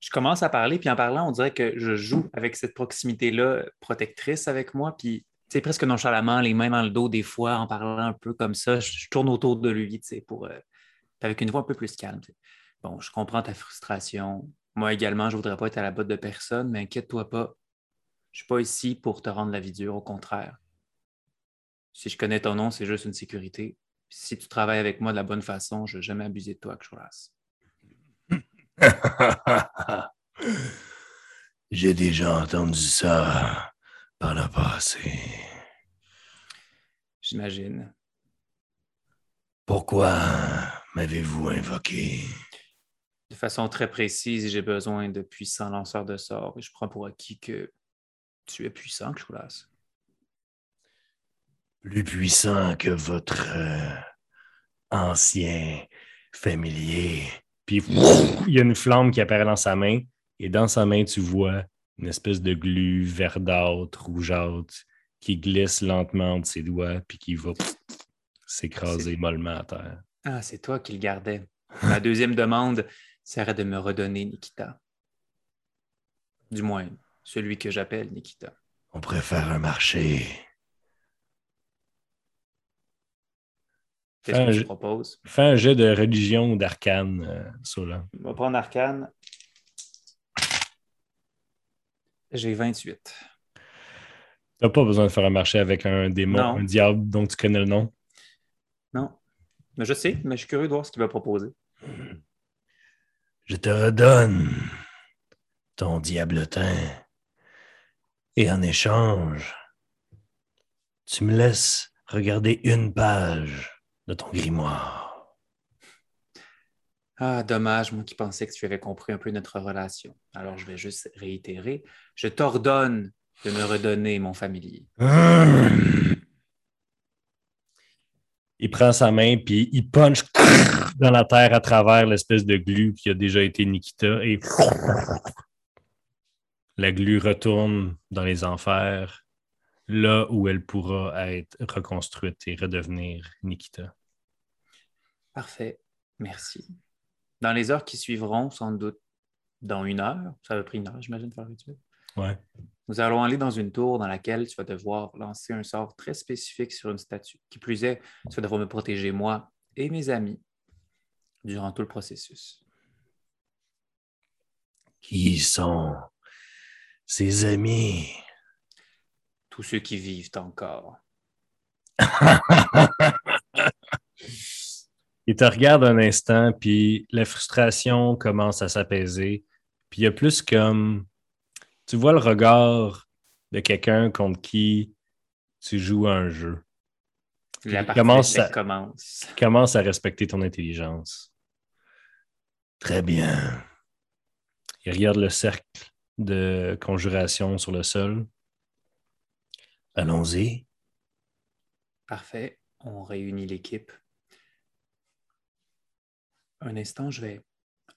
Je commence à parler, puis en parlant, on dirait que je joue avec cette proximité-là protectrice avec moi, puis sais, presque nonchalamment, les mains dans le dos, des fois, en parlant un peu comme ça, je, tourne autour de lui, tu sais, pour, euh, avec une voix un peu plus calme. Bon, je comprends ta frustration. Moi également, je voudrais pas être à la botte de personne, mais inquiète-toi pas. Je suis pas ici pour te rendre la vie dure, au contraire. Si je connais ton nom, c'est juste une sécurité. Si tu travailles avec moi de la bonne façon, je ne vais jamais abuser de toi, Kshuras. J'ai déjà entendu ça par le passé. J'imagine. Pourquoi m'avez-vous invoqué? de façon très précise, j'ai besoin de puissants lanceurs de sorts et je prends pour acquis que tu es puissant, Kshulas. Plus puissant que votre euh, ancien familier. Puis il y a une flamme qui apparaît dans sa main et dans sa main, tu vois une espèce de glu verdâtre, rougeâtre qui glisse lentement entre ses doigts, puis qui va s'écraser mollement à terre. Ah, c'est toi qui le gardais. Ma deuxième demande serait de me redonner Nikita. Du moins, celui que j'appelle Nikita. On préfère un marché. Qu'est-ce que je- propose? Fais un jet de religion ou d'arcane, euh, Sola. On va prendre Arcane. J'ai 28. T'as pas besoin de faire un marché avec un démon, Non. un diable dont tu connais le nom? Non. Mais je sais, mais je suis curieux de voir ce qu'il va proposer. Je te redonne ton diablotin. Et en échange, tu me laisses regarder une page de ton grimoire. Ah, dommage, moi qui pensais que tu avais compris un peu notre relation. Alors, je vais juste réitérer. Je t'ordonne de me redonner mon familier. Il prend sa main, puis il punch dans la terre à travers l'espèce de glu qui a déjà été Nikita, et la glu retourne dans les enfers, là où elle pourra être reconstruite et redevenir Nikita. Parfait. Merci. Dans les heures qui suivront, sans doute dans une heure, ça va pris une heure, j'imagine, faire le rituel. Ouais. Nous allons aller dans une tour dans laquelle tu vas devoir lancer un sort très spécifique sur une statue. Qui plus est, tu vas devoir me protéger, moi et mes amis, durant tout le processus. Qui sont ses amis? Tous ceux qui vivent encore. Il te regarde un instant, puis la frustration commence à s'apaiser. Puis il y a plus comme. Tu vois le regard de quelqu'un contre qui tu joues à un jeu. La commence à- commence. Commence à respecter ton intelligence. Très bien. Il regarde le cercle de conjuration sur le sol. Allons-y. Parfait. On réunit l'équipe. Un instant, je vais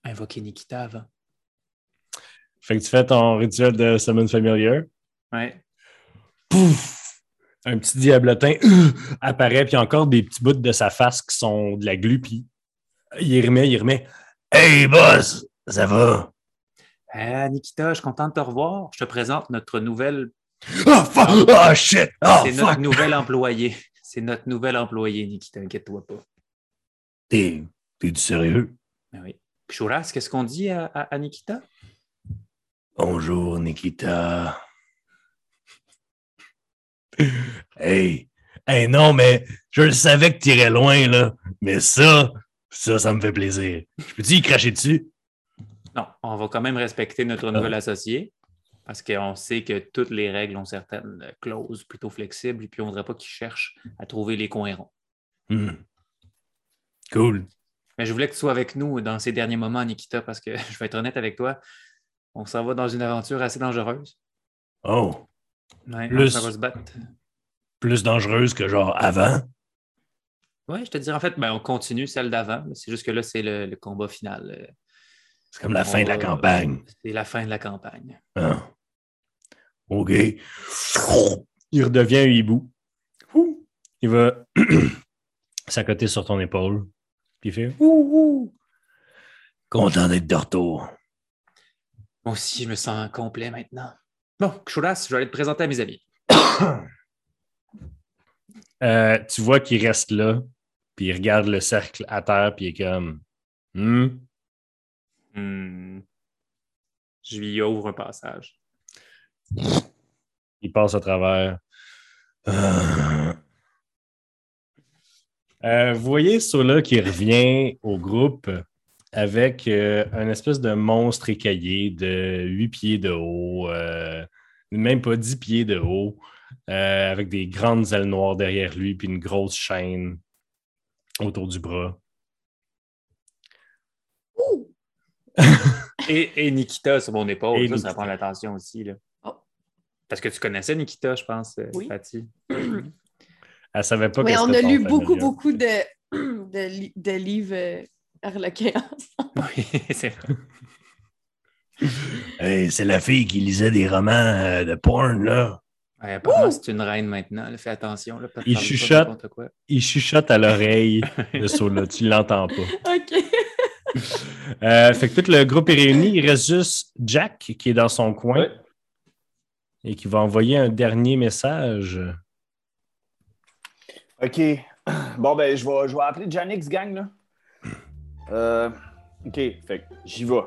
invoquer Nikita avant. Fait que tu fais ton rituel de Summon Familiar. Ouais. Pouf! Un petit diablotin euh, apparaît, puis encore des petits bouts de sa face qui sont de la glu, puis il remet, il remet. Hey, boss! Ça va? Ah, Nikita, je suis content de te revoir. Je te présente notre nouvelle. Oh, fuck! Oh, shit! Oh, C'est notre nouvel employé. C'est notre nouvel employé, Nikita. Inquiète-toi pas. T'es, t'es du sérieux? Ah oui. Chouras, qu'est-ce qu'on dit à, à- à Nikita? Bonjour, Nikita. Hey! Hey, non, mais je le savais que t'irais loin, là. Mais ça, ça, ça me fait plaisir. Je peux-tu y cracher dessus? Non, on va quand même respecter notre Ah. nouvel associé parce qu'on sait que toutes les règles ont certaines clauses plutôt flexibles et puis on ne voudrait pas qu'il cherche à trouver les coins ronds. Hmm. Cool. Mais je voulais que tu sois avec nous dans ces derniers moments, Nikita, parce que je vais être honnête avec toi, on s'en va dans une aventure assez dangereuse. Oh, Ouais, Plus- on s'en va se battre. plus dangereuse que genre avant? Oui, je te dirais en fait, ben, on continue celle d'avant. mais C'est juste que là, c'est le, le combat final. C'est comme la fin de la campagne. C'est la fin de la campagne. Ah. OK. Il redevient un hibou. Ouh. Il va s'accoter sur ton épaule, puis il fait Ouh, ouh. Content d'être de retour. Moi aussi, je me sens complet maintenant. Bon, Chouras, je vais aller te présenter à mes amis. Euh, tu vois qu'il reste là, puis il regarde le cercle à terre, puis il est comme Hmm. Hmm. Je lui ouvre un passage. Il passe à travers. Euh, vous voyez Sola qui revient au groupe avec euh, un espèce de monstre écaillé de 8 pieds de haut, euh, même pas 10 pieds de haut, avec des grandes ailes noires derrière lui, puis une grosse chaîne autour du bras. Et, et Nikita sur mon épaule. Et ça, Nikita. ça prend l'attention aussi. Là. Oh. Parce que tu connaissais Nikita, je pense, euh, Oui. Patty. Elle savait pas Oui, on a lu beaucoup, familial. beaucoup de, de, li- de livres euh, Harlequin. Oui, c'est vrai. Hey, c'est la fille qui lisait des romans euh, de porn, là. Ouais, apparemment, c'est une reine maintenant. là. Fais attention. Là, parce que Il chuchote. quoi. Il chuchote à l'oreille de Sola. Tu l'entends pas. OK. Euh, fait que tout le groupe est réuni. Il reste juste Jack qui est dans son coin Ouais. et qui va envoyer un dernier message. OK. Bon, ben, je vais, je vais appeler Janix Gang, là. Euh, OK, fait que j'y vais.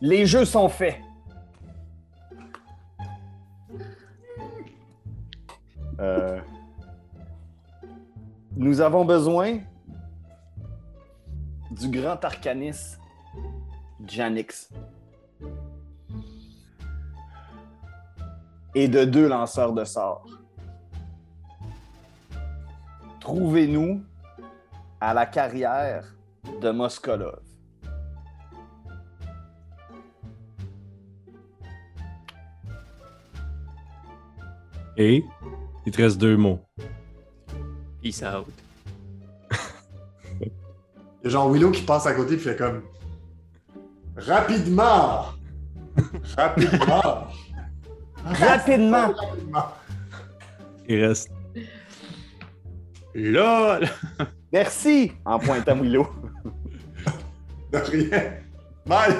Les jeux sont faits. Euh, nous avons besoin du grand arcaniste Janix. Et de deux lanceurs de sorts. Trouvez-nous à la carrière de Moskolov. Et il te reste deux mots. Peace out. Il y a genre Willow qui passe à côté et fait comme Rapidement! Rapidement! Rapidement! Rapidement! Il reste. LOL! Merci! En pointant Willow. De rien! Mike!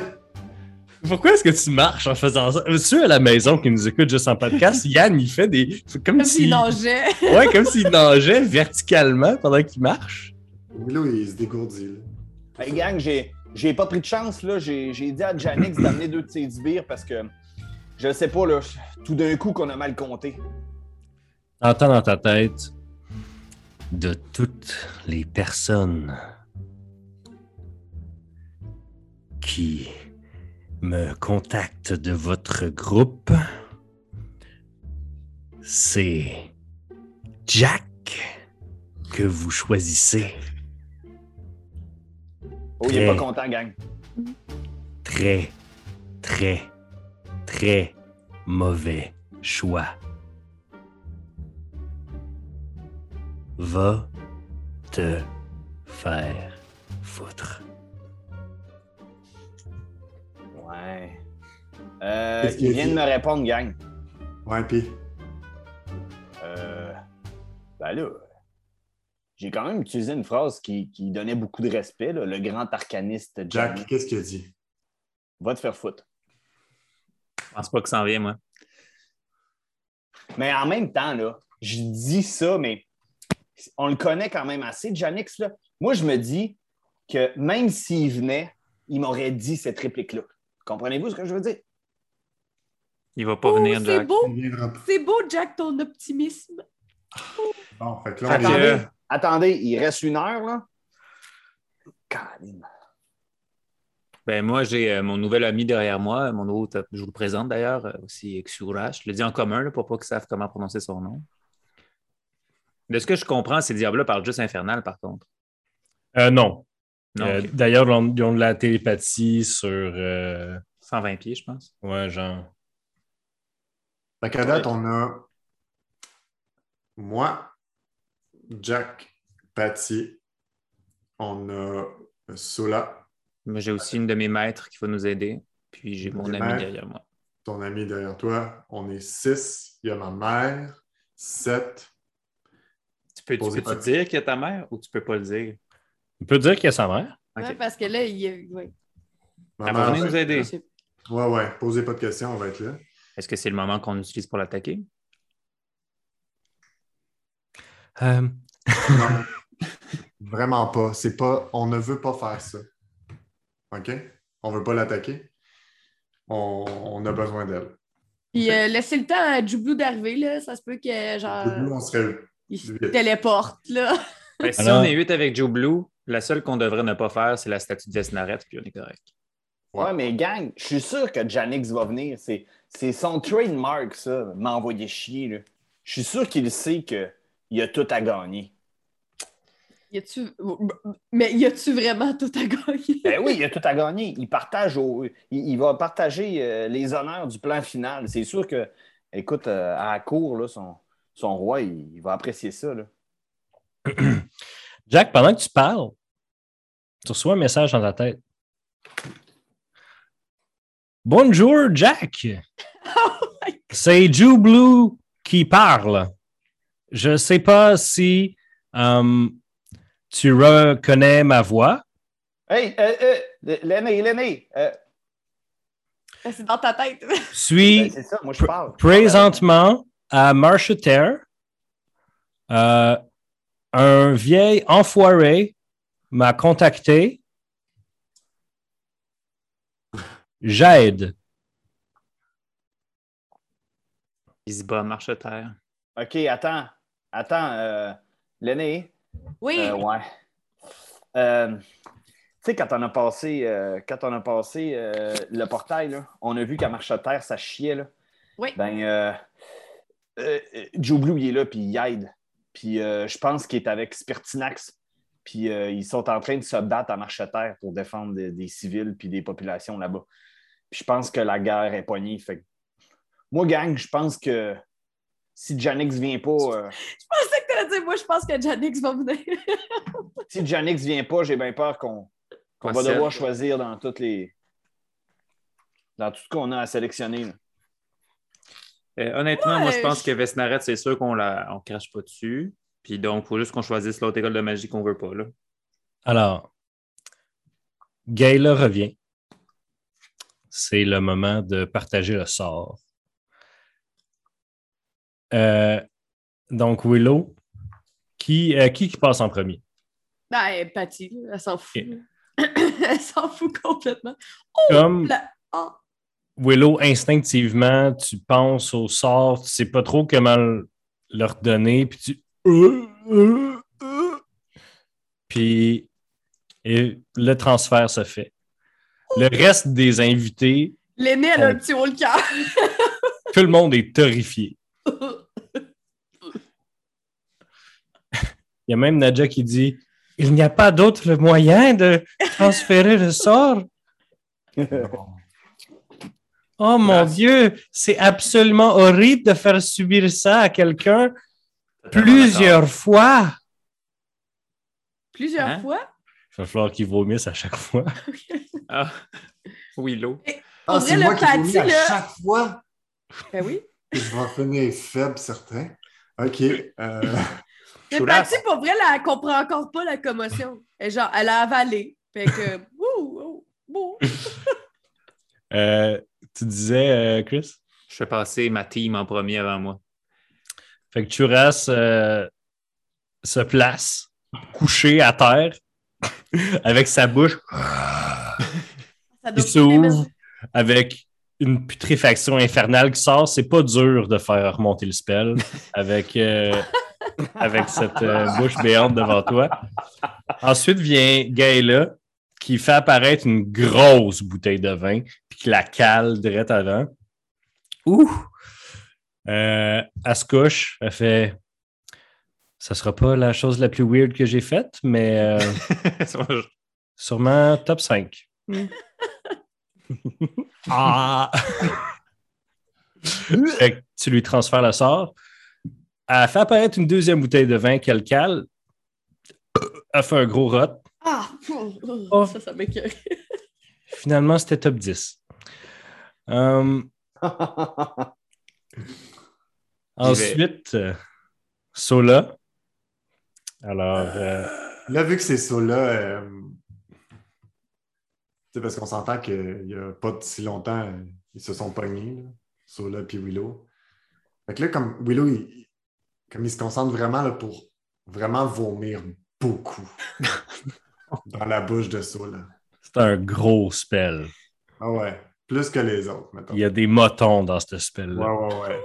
Pourquoi est-ce que tu marches en faisant ça? Ceux à la maison qui nous écoutent juste en podcast, Yann, il fait des. Comme Comme s'il s'il nageait. Ouais, comme s'il nageait verticalement pendant qu'il marche. Willow, il se dégourdit. là. Hey gang, j'ai, j'ai pas pris de chance, là. J'ai, j'ai dit à Janix d'amener deux de ses sbires parce que je sais pas, là, tout d'un coup qu'on a mal compté. Entends dans ta tête de toutes les personnes qui me contactent de votre groupe, c'est Jack que vous choisissez. Oh, il est Très. pas content, gang. Très, très, très mauvais choix. Va te faire foutre. Ouais. Euh, Qu'est-ce qu'il il vient dit? de me répondre, gang. Ouais, pis. Euh, ben là, j'ai quand même utilisé une phrase qui, qui donnait beaucoup de respect, là, le grand arcaniste Jack, Jack. qu'est-ce qu'il a dit? Va te faire foutre. Je pense pas que ça en vient, moi. Mais en même temps, là, je dis ça, mais on le connaît quand même assez, Janix. Là. Moi, je me dis que même s'il venait, il m'aurait dit cette réplique-là. Comprenez-vous ce que je veux dire? Il va pas Oh, venir, c'est Jack. C'est beau, Jack, ton optimisme. Bon, fait que là, on Attendez, est... attendez, il reste une heure, là? Caline. Ben, moi, j'ai euh, mon nouvel ami derrière moi, mon autre, je vous le présente d'ailleurs, euh, aussi Xura. Je le dis en commun là, pour pas qu'ils savent comment prononcer son nom. De ce que je comprends, ces diables-là parlent juste infernal, par contre. Euh, non. Non, Euh. D'ailleurs, ils ont, ils ont de la télépathie sur. euh, 120 pieds, je pense. ouais, genre. Fait qu'à date, on a moi, Jack, Patty, on a Sola, Moi, j'ai aussi une de mes maîtres qui va nous aider. Puis j'ai mon ami maîtres. derrière moi. ton ami derrière toi. On est six. Il y a ma mère, sept. Tu peux, tu peux pas dire qu'il y a ta mère ou tu peux pas le dire? Il peut dire qu'il y a sa mère. Ok. Ouais, parce que là, il est. Ouais. Ma Elle va mère, venir nous aider. Ouais, ouais. Posez pas de questions, on va être là. Est-ce que c'est le moment qu'on utilise pour l'attaquer? Euh, Non. Vraiment pas. C'est pas. On ne veut pas faire ça. OK? On veut pas l'attaquer. On, on a besoin d'elle. Puis euh, laissez le temps à Jublou d'arriver, là. Ça se peut que, genre, Nous, on serait. il se téléporte, là. Ben, si Alors- on est 8 avec Joe Blue, la seule qu'on devrait ne pas faire, c'est la statue de Vesnaret, puis on est correct. Ouais, mais gang, je suis sûr que Janix va venir. C'est, c'est son trademark, ça, m'envoyer chier. Là. Je suis sûr qu'il sait qu'il a tout à gagner. Y a-tu. Mais y a-tu vraiment tout à gagner? Ben oui, il a tout à gagner. Il, partage au- il, il va partager euh, les honneurs du plan final. C'est sûr que, écoute, euh, à la cour, là, son, son roi, il, il va apprécier ça. Là. Jack, pendant que tu parles, tu reçois un message dans ta tête. Bonjour, Jack. C'est Jew Blue qui parle. Je ne sais pas si euh, tu reconnais ma voix. Hey, euh, euh, l'aîné, l'aîné. Euh, C'est dans ta tête. ben, Suis c'est ça, moi je parle. présentement à Marcheterre. Euh, un vieil enfoiré m'a contacté. J'aide. Il se bat, marche à terre. Ok, attends. Attends, euh, l'aîné. Oui. Euh, ouais. Euh, tu sais, quand on a passé, euh, quand on a passé le portail, là, on a vu qu'à marche à terre, ça chiait. Là. Oui. Ben, Joe Blue, il est là, puis il aide. Puis je pense qu'il est avec Spertinax. Puis ils sont en train de se battre à marche à terre pour défendre des, des civils puis des populations là-bas. Puis je pense que la guerre est poignée. Fait Moi, gang, je pense que si Janix vient pas, euh, Je pensais que tu allais dire, moi, je pense que Janix va venir. si Janix vient pas, j'ai bien peur qu'on va devoir choisir dans toutes les. dans tout ce qu'on a à sélectionner. là. Euh, honnêtement, moi, je pense que Vesnaret, c'est sûr qu'on la... on crache pas dessus. Puis donc, il faut juste qu'on choisisse l'autre école de magie qu'on veut pas. Là. Alors, Gayla revient. C'est le moment de partager le sort. Euh, donc, Willow, qui, euh, qui qui passe en premier? Ben, Patty, elle s'en fout. Elle s'en fout complètement. Comme La- ah. Willow, instinctivement, tu penses au sort, tu sais pas trop comment le- leur donner, puis tu. Puis et le transfert se fait. Le reste des invités, L'aîné, elle a un petit haut le cœur. tout le monde est terrifié. Il y a même Nadja qui dit Il n'y a pas d'autre moyen de transférer le sort. Oh mon Dieu, c'est absolument horrible de faire subir ça à quelqu'un plusieurs fois. Plusieurs Hein? fois? Il va falloir qu'il vomisse à chaque fois. Ah, Willow. Ah, Pour c'est moi le qui vomis à là- chaque fois. Ben oui. Je vais finir faible, certain. OK. euh, Mais Choulasse. Patty, pour vrai, elle comprend encore pas la commotion. Elle, genre, elle a avalé. Fait que, wouh, wouh, wouh. Euh, tu disais, euh, Chris? Je fais passer ma team en premier avant moi. Fait que Churas euh, se place, couché à terre, avec sa bouche Ça qui doit s'ouvre avec une putréfaction infernale qui sort. C'est pas dur de faire remonter le spell avec, euh, avec cette euh, bouche béante devant toi. Ensuite vient Gaëla qui fait apparaître une grosse bouteille de vin puis qui la cale direct avant. Ouh! Euh, elle se couche, elle fait Ça sera pas la chose la plus weird que j'ai faite, mais euh, sûrement top 5. ah! Fait que tu lui transfères le sort. Elle fait apparaître une deuxième bouteille de vin qu'elle cale. Elle fait un gros rot. Ah, Oh. ça, ça m'écoeure. Finalement, c'était top 10. Hum, ensuite, euh, Sola. Alors, euh, Là, vu que c'est là, euh, sais, parce qu'on s'entend qu'il n'y a pas si longtemps, ils se sont pognés, là, Sola puis Willow. Fait que là, comme Willow, il, comme il se concentre vraiment là, pour vraiment vomir beaucoup dans la bouche de Sola. c'est un gros spell. Ah ouais, plus que les autres, mettons. Il y a des motons dans ce spell-là. Ouais, ouais, ouais.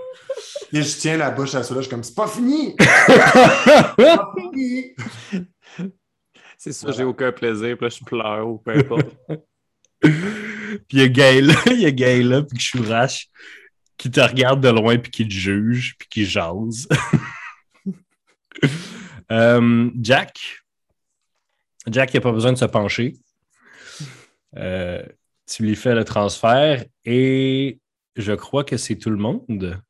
Et je tiens la bouche à Sola, je suis comme, c'est pas fini! C'est pas fini! C'est ça, j'ai aucun plaisir. Puis là, je pleure ou peu importe. Puis il y a Gaëla, il y a Gaëla, puis Chourache qui te regarde de loin, puis qui te juge, puis qui jase. Euh, Jack. Jack, il n'a pas besoin de se pencher. Euh, tu lui fais le transfert et je crois que c'est tout le monde.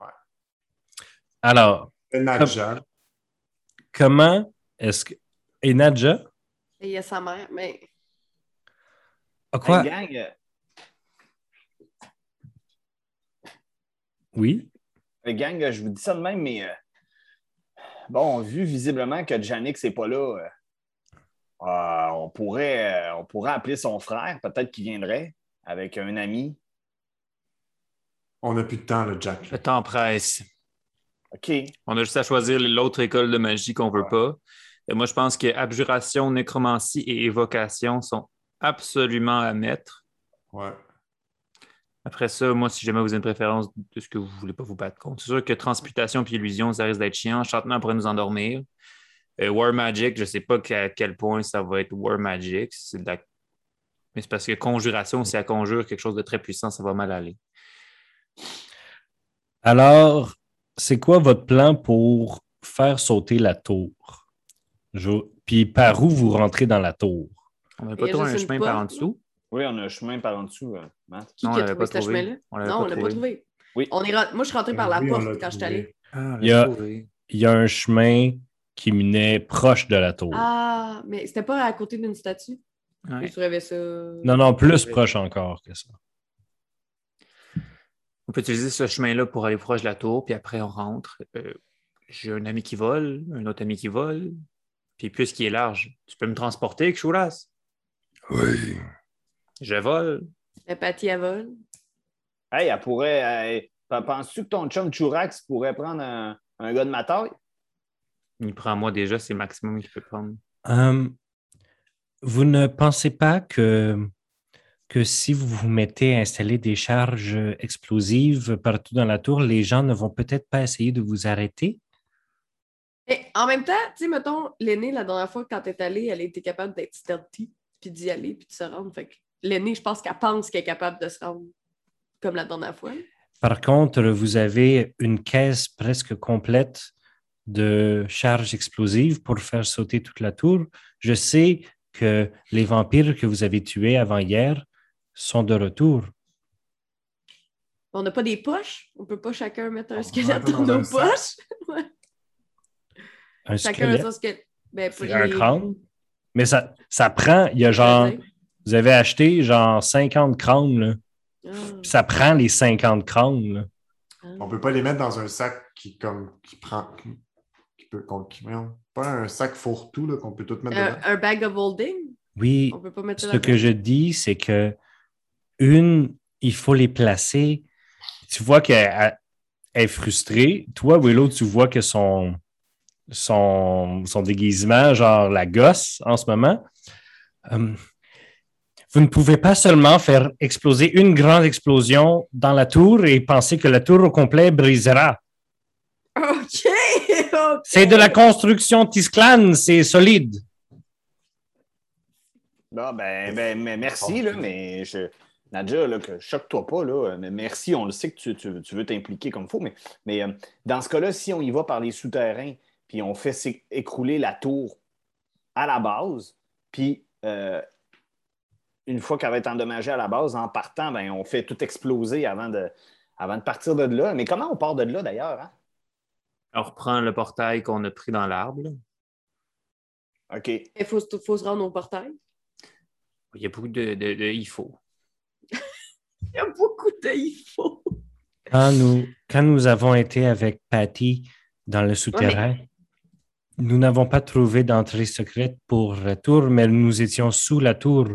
Ouais. Alors, Nadja. comment est-ce que. Et Nadja? Et il y a sa mère, mais. Ah, quoi? Hey, gang, euh, Oui. Euh, gang, je vous dis ça de même, mais euh, bon, vu visiblement que Janix n'est pas là, euh, euh, on, pourrait, euh, on pourrait appeler son frère, peut-être qu'il viendrait avec un ami. On n'a plus de temps, là, Jack. Le temps presse. OK. On a juste à choisir l'autre école de magie qu'on veut pas. Et moi, je pense que abjuration, nécromancie et évocation sont absolument à mettre. Ouais. Après ça, moi, si jamais vous avez une préférence de ce que vous voulez pas vous battre contre, c'est sûr que transmutation puis illusion, ça risque d'être chiant. Chantement pourrait nous endormir. Euh, War Magic, je sais pas à quel point ça va être War Magic. C'est de la- Mais c'est parce que conjuration, si elle conjure quelque chose de très puissant, ça va mal aller. Alors, c'est quoi votre plan pour faire sauter la tour? Je- Puis par où vous rentrez dans la tour? On n'a pas trouvé un chemin par en dessous? Oui, on a un chemin par en dessous, euh, Matt. Qui Non, a trouvé ce chemin-là? Non, on l'a pas trouvé. Oui. On est Moi, je suis rentrée par la Oui, porte quand je suis allée. Ah, Il y a-. Il y a un chemin qui menait proche de la tour. Ah, mais c'était pas à côté d'une statue? Ouais. Je rêvais ça? Non, non, plus proche encore que ça. On peut utiliser ce chemin-là pour aller proche de la tour, puis après on rentre. Euh, J'ai un ami qui vole, un autre ami qui vole, puis puisqu'il est large, tu peux me transporter, Kshouras? Oui. Je vole. La pâtie à vol. Hey, elle pourrait. euh, pen- Penses-tu que ton chum Churax pourrait prendre un, un gars de ma taille? Il prend moi déjà, c'est le maximum qu'il peut prendre. Euh, vous ne pensez pas que, que si vous vous mettez à installer des charges explosives partout dans la tour, les gens ne vont peut-être pas essayer de vous arrêter? En même temps, tu sais, mettons, l'aînée, la dernière fois, quand elle est allée, elle était capable d'être stealthy, puis d'y aller, puis de se rendre. Fait que l'aînée, je pense qu'elle pense qu'elle est capable de se rendre comme la dernière fois. Par contre, vous avez une caisse presque complète de charges explosives pour faire sauter toute la tour. Je sais que les vampires que vous avez tués avant hier sont de retour. On n'a pas des poches? On peut pas chacun mettre un On squelette dans dans nos un poches? Un Chacun a squelette, son squelette? Ben, pour c'est un les- crâne? Mais ça, ça prend, il y a genre, vous avez acheté genre 50 crânes, là. Ah, ça prend les 50 crânes. là. ah. On peut pas les mettre dans un sac qui, comme, qui prend. Qui peut. pas un sac fourre-tout là, qu'on peut tout mettre Un, dedans. un bag of holding? Oui, On peut pas mettre ça ce que je dis, c'est que une, il faut les placer. Tu vois qu'elle elle- elle est frustrée. Toi, Willow, tu vois que son, son, son déguisement, genre la gosse en ce moment. Hum, vous ne pouvez pas seulement faire exploser une grande explosion dans la tour et penser que la tour au complet brisera. OK! OK. C'est de la construction Tisclan, c'est solide. Bon, ben, ben, mais merci, là, mais je. Nadja, là, que choque-toi pas, là, mais merci, on le sait que tu, tu- tu veux t'impliquer comme il faut, mais, mais euh, dans ce cas-là, si on y va par les souterrains, puis on fait écrouler la tour à la base, puis euh, une fois qu'elle va être endommagée à la base, en partant, ben, on fait tout exploser avant de, avant de partir de là. Mais comment on part de là, d'ailleurs? hein? On reprend le portail qu'on a pris dans l'arbre. OK. Il faut, faut se rendre au portail? Il y a beaucoup de, de- de- il faut. Il y a beaucoup de il faut. Quand nous, quand nous avons été avec Patty dans le souterrain, nous n'avons pas trouvé d'entrée secrète pour la tour, mais nous étions sous la tour,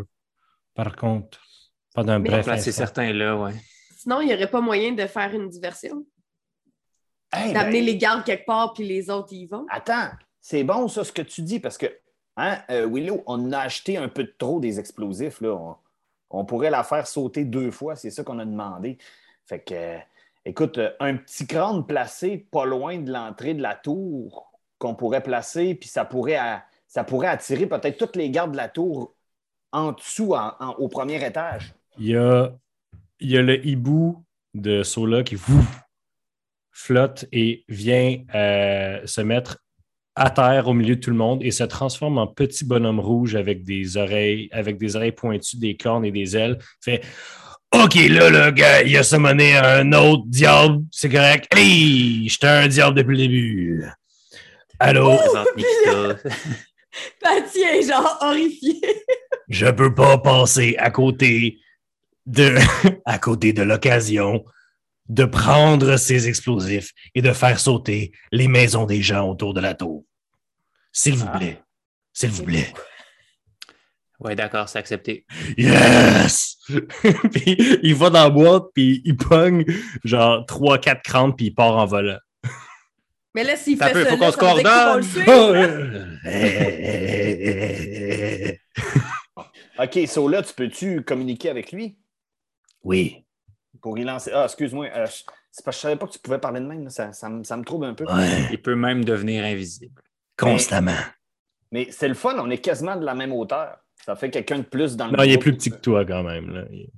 par contre, pendant un Mais- bref Placer instant. certains là, ouais. Sinon, il n'y aurait pas moyen de faire une diversion. Hey, D'amener ben, les gardes quelque part, puis les autres y vont. Attends, c'est bon ça ce que tu dis parce que, hein, euh, Willow, on a acheté un peu de trop des explosifs. Là. On, on pourrait la faire sauter deux fois, c'est ça qu'on a demandé. Fait que, euh, écoute, euh, un petit crâne placé pas loin de l'entrée de la tour qu'on pourrait placer, puis ça pourrait, attirer peut-être toutes les gardes de la tour en dessous, au premier étage. Il y a, il y le hibou de Sola qui flotte et vient euh, se mettre à terre au milieu de tout le monde et se transforme en petit bonhomme rouge avec des oreilles, avec des oreilles pointues, des cornes et des ailes. Fait OK, là, le gars, il a summoné un autre diable, c'est correct. Hey, j'étais un diable depuis le début. Allô? Patty est genre horrifiée. Je peux pas passer à côté de, à côté de l'occasion. de prendre ces explosifs et de faire sauter les maisons des gens autour de la tour. S'il vous Ah. plaît. S'il vous plaît. Ouais, d'accord, c'est accepté. Yes! puis il va dans la boîte, puis il pogne genre 3-4 crânes, puis il part en volant. Mais là, s'il fait ça, faut qu'on se coordonne. OK, so là, tu peux-tu communiquer avec lui? Oui, pour y lancer. Ah, excuse-moi. euh, je- c'est parce que je savais pas que tu pouvais parler de même. Ça, ça me- ça me trouble un peu. ouais, Il peut même devenir invisible. constamment. Mais c'est le fun, on est quasiment de la même hauteur. Ça fait quelqu'un de plus dans le Non, il est plus petit que toi quand même. Là. Il-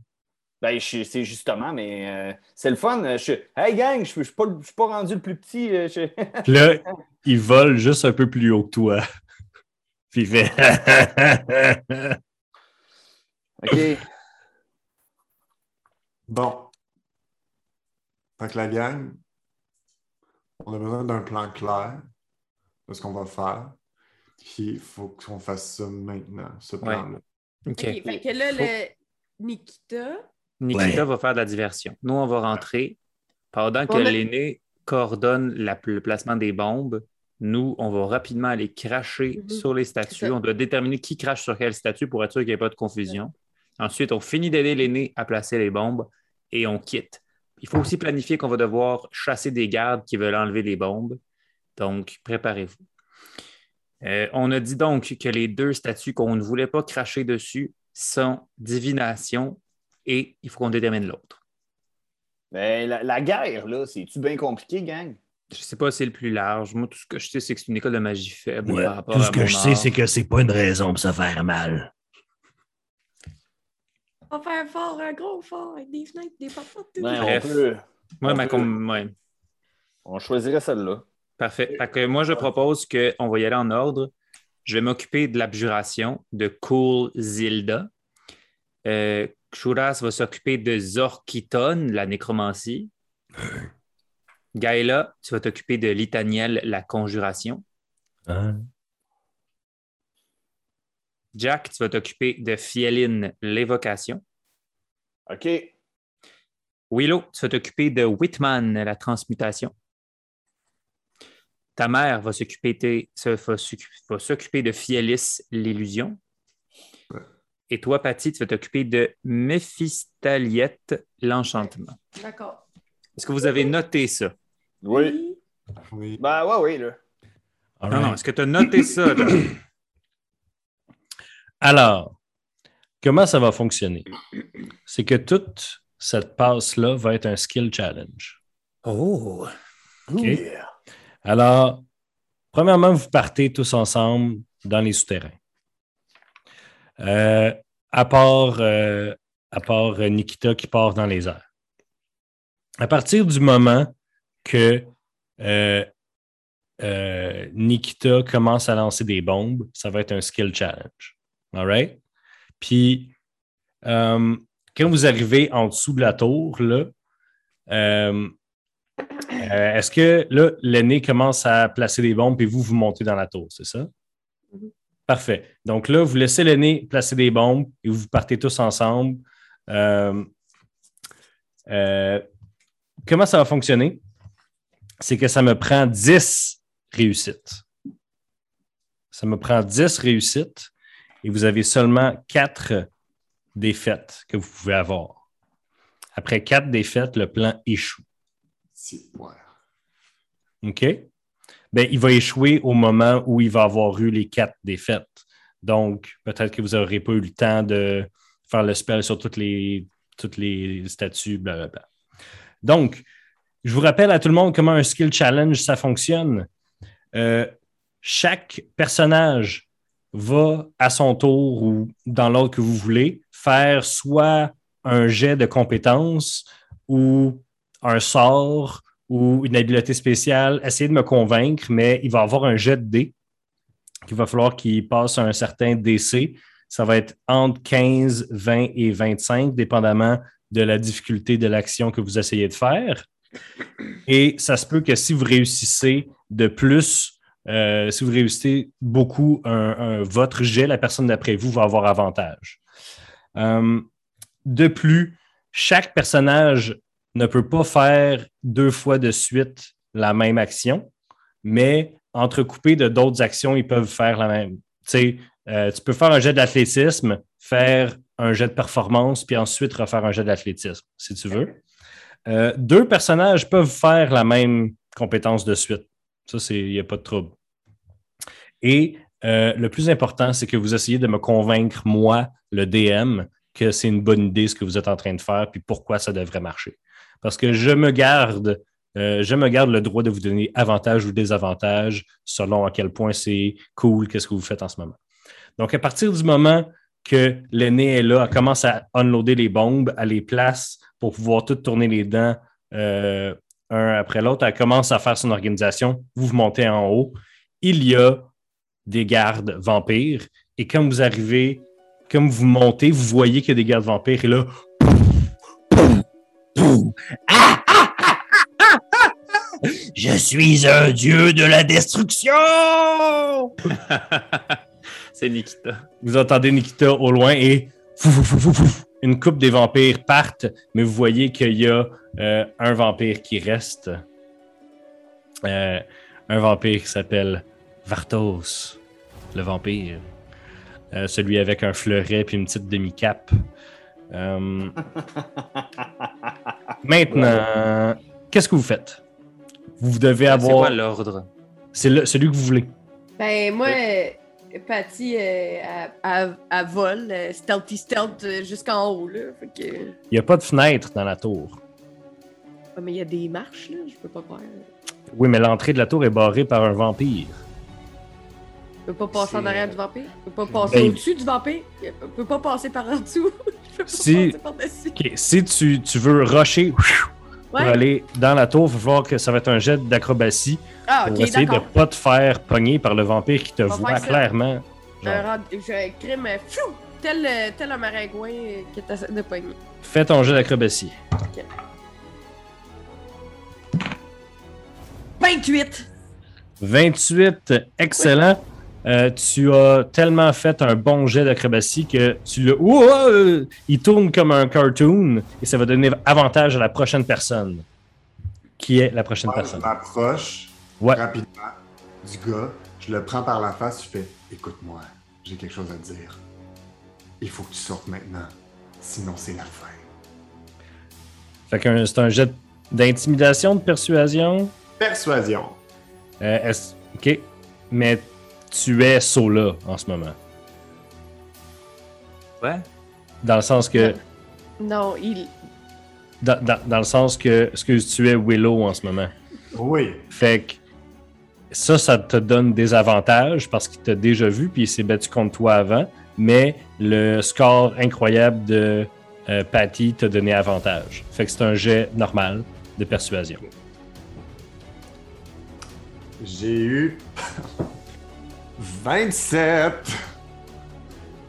Ben, je- c'est justement, mais euh, c'est le fun. euh, Je, hey gang, je ne suis pas, je suis pas rendu le plus petit. euh, je- Puis là, il vole juste un peu plus haut que toi. Puis il fait OK. Bon. Fait que la gang, on a besoin d'un plan clair de ce qu'on va faire. Puis il faut qu'on fasse ça maintenant, ce plan-là. OK. OK, fait que là, le Nikita, Nikita Ouais. va faire de la diversion. Nous, on va rentrer. Pendant que l'aîné coordonne la- le placement des bombes, nous, on va rapidement aller cracher Mhm. sur les statues. On doit déterminer qui crache sur quelle statue pour être sûr qu'il n'y ait pas de confusion. Ensuite, on finit d'aider l'aîné à placer les bombes et on quitte. Il faut aussi planifier qu'on va devoir chasser des gardes qui veulent enlever les bombes. Donc, préparez-vous. Euh, on a dit donc que les deux statues qu'on ne voulait pas cracher dessus sont divination et il faut qu'on détermine l'autre. Ben, la, la guerre, là, c'est-tu bien compliqué, gang? Je ne sais pas si c'est le plus large. Moi, tout ce que je sais, c'est que c'est une école de magie faible Ouais, par rapport tout à ce que mon je sais, c'est que c'est pas une raison pour se faire mal. on va faire fort, un gros fort, avec des fenêtres, des portes. tout. Ben, on Bref. peut. Moi, on ma peut- com- ouais. On choisirait celle-là. Parfait. Fait que moi, je propose qu'on va y aller en ordre. Je vais m'occuper de l'abjuration de Cool Zilda. Euh, Shuras va s'occuper de Zorkiton, la nécromancie. Gaëla, tu vas t'occuper de Litaniel, la conjuration. Hein? Jack, tu vas t'occuper de Fieline, l'évocation. OK. Willow, tu vas t'occuper de Whitman, la transmutation. Ta mère va s'occuper de, de Fielis, l'illusion. Et toi, Patty, tu vas t'occuper de Méphistaliette, l'enchantement. D'accord. Est-ce que vous avez noté ça? Oui. Oui. Ben, ouais, oui, là. All Non, non, est-ce que tu as noté ça? là? Alors, comment ça va fonctionner? C'est que toute cette passe-là va être un skill challenge. Oh! OK? Alors, premièrement, vous partez tous ensemble dans les souterrains. Euh, à part, euh, à part euh, Nikita qui part dans les airs. À partir du moment que Nikita commence à lancer des bombes, ça va être un skill challenge. All right? Puis, quand vous arrivez en dessous de la tour, là, Est-ce que là, l'aîné commence à placer des bombes et vous, vous montez dans la tour, c'est ça? Parfait. Donc là, vous laissez l'aîné placer des bombes et vous partez tous ensemble. Euh, euh, comment ça va fonctionner? C'est que ça me prend 10 réussites. Ça me prend 10 réussites et vous avez seulement 4 défaites que vous pouvez avoir. Après 4 défaites, le plan échoue. Ouais. OK? Ben, il va échouer au moment où il va avoir eu les quatre défaites. Donc, peut-être que vous n'aurez pas eu le temps de faire le spell sur toutes les, toutes les statues, blablabla. Donc, je vous rappelle à tout le monde comment un skill challenge, ça fonctionne. Euh, chaque personnage va à son tour ou dans l'ordre que vous voulez faire soit un jet de compétences ou un sort ou une habileté spéciale, essayez de me convaincre, mais il va avoir un jet de dés qu'il va falloir qu'il passe un certain DC. Ça va être entre 15, 20 et 25, dépendamment de la difficulté de l'action que vous essayez de faire. Et ça se peut que si vous réussissez de plus, euh, si vous réussissez beaucoup un- votre jet, la personne d'après vous va avoir avantage. Euh, de plus, chaque personnage ne peut pas faire deux fois de suite la même action, mais entrecoupé de d'autres actions, ils peuvent faire la même. Tu euh, peux faire un jet d'athlétisme, faire un jet de performance, puis ensuite refaire un jet d'athlétisme, si tu veux. Euh, deux personnages peuvent faire la même compétence de suite. Ça, il n'y a pas de trouble. Et euh, le plus important, c'est que vous essayez de me convaincre, moi, le DM, que c'est une bonne idée ce que vous êtes en train de faire, puis pourquoi ça devrait marcher. Parce que je me garde, euh, je me garde le droit de vous donner avantage ou désavantage selon à quel point c'est cool, qu'est-ce que vous faites en ce moment. Donc, à partir du moment que l'aîné est là, elle commence à unloader les bombes, à les place pour pouvoir tout tourner les dents euh, un après l'autre, elle commence à faire son organisation. Vous vous montez en haut. Il y a des gardes vampires. Et comme vous arrivez, comme vous montez, vous voyez qu'il y a des gardes vampires. Et là, Je suis un dieu de la destruction! C'est Nikita. vous entendez Nikita au loin et fou, fou, fou, fou, fou. une coupe des vampires partent, mais vous voyez qu'il y a euh, un vampire qui reste. Euh, un vampire qui s'appelle Vartos, le vampire. Euh, celui avec un fleuret puis une petite demi-cape. Euh, maintenant, qu'est-ce que vous faites? Vous devez C'est avoir. quoi l'ordre? C'est le- celui que vous voulez. Ben, moi, euh, Patty, euh, elle, elle- elle vole, euh, stealthy stealth euh, jusqu'en haut, là. Fait que. Il n'y a pas de fenêtre dans la tour. Ah, mais il y a des marches, là, je peux pas faire. Oui, mais l'entrée de la tour est barrée par un vampire. Je peux pas passer en C'est- arrière du vampire? Je peux pas passer Ben- au-dessus du vampire? Je peux pas passer par en dessous? Si- Si tu, tu veux rusher pour aller dans la tour, il va falloir que ça va être un jet d'acrobatie Ah, pour ok, essayer de pas te faire pogner par le vampire qui te voit clairement. Je, Genre, rentre- je crime, euh, pfiou, tel, euh, tel un maringouin qui t'essaie de pogner. fais ton jet d'acrobatie. 28! 28, excellent. Euh, tu as tellement fait un bon jet d'acrobatie que tu le. Ouh, euh, il tourne comme un cartoon et ça va donner avantage à la prochaine personne. Qui est la prochaine Moi, je personne? m'approche Ouais. rapidement du gars, je le prends par la face, je fais Écoute-moi, j'ai quelque chose à te dire. Il faut que tu sortes maintenant, sinon c'est la fin. Fait que c'est un jet d'intimidation, de persuasion? Persuasion. Euh, ok. Mais tu es Sola en ce moment. Ouais. Dans le sens que. Non, il. Dans, dans- dans le sens que. Excuse, tu es Willow en ce moment. Oui. Fait que. Ça, ça te donne des avantages parce qu'il t'a déjà vu puis il s'est battu contre toi avant. Mais le score incroyable de euh, Patty t'a donné avantage. Fait que c'est un jet normal de persuasion. J'ai eu 27.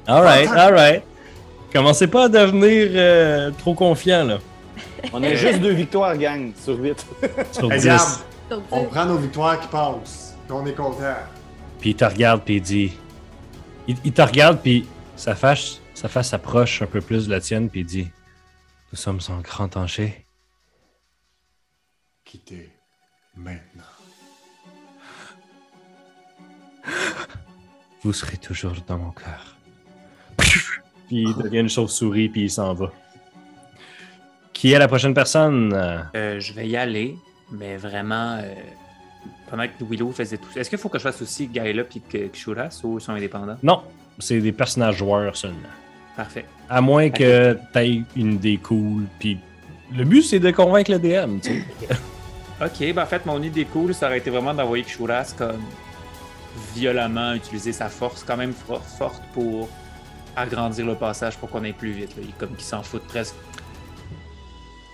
Alright, alright. Commencez pas à devenir euh, trop confiant là. On a juste deux victoires, gang, sur huit. Sur Hey, 10. regarde, on prend nos victoires qui passent. puis on est content. Puis il te regarde, puis il dit. Il, il te regarde, puis sa face, sa face s'approche un peu plus de la tienne, puis il dit Nous sommes en grand danger. Quittez maintenant. Vous serez toujours dans mon cœur. Puis il devient une chauve-souris, puis il s'en va. Qui est la prochaine personne? Euh, je vais y aller, mais vraiment, euh, pendant que Willow faisait tout ça. Est-ce qu'il faut que je fasse aussi Gaïla puis que Kshuras ou ils sont indépendants? Non, c'est des personnages joueurs seulement. Parfait. À moins que tu aies une idée cool, puis le but c'est de convaincre le DM, tu sais. Ok, ben en fait, mon idée cool, ça aurait été vraiment d'envoyer Kshuras comme violemment utiliser sa force quand même for- forte pour agrandir le passage pour qu'on aille plus vite. là. Il comme qu'il s'en fout presque.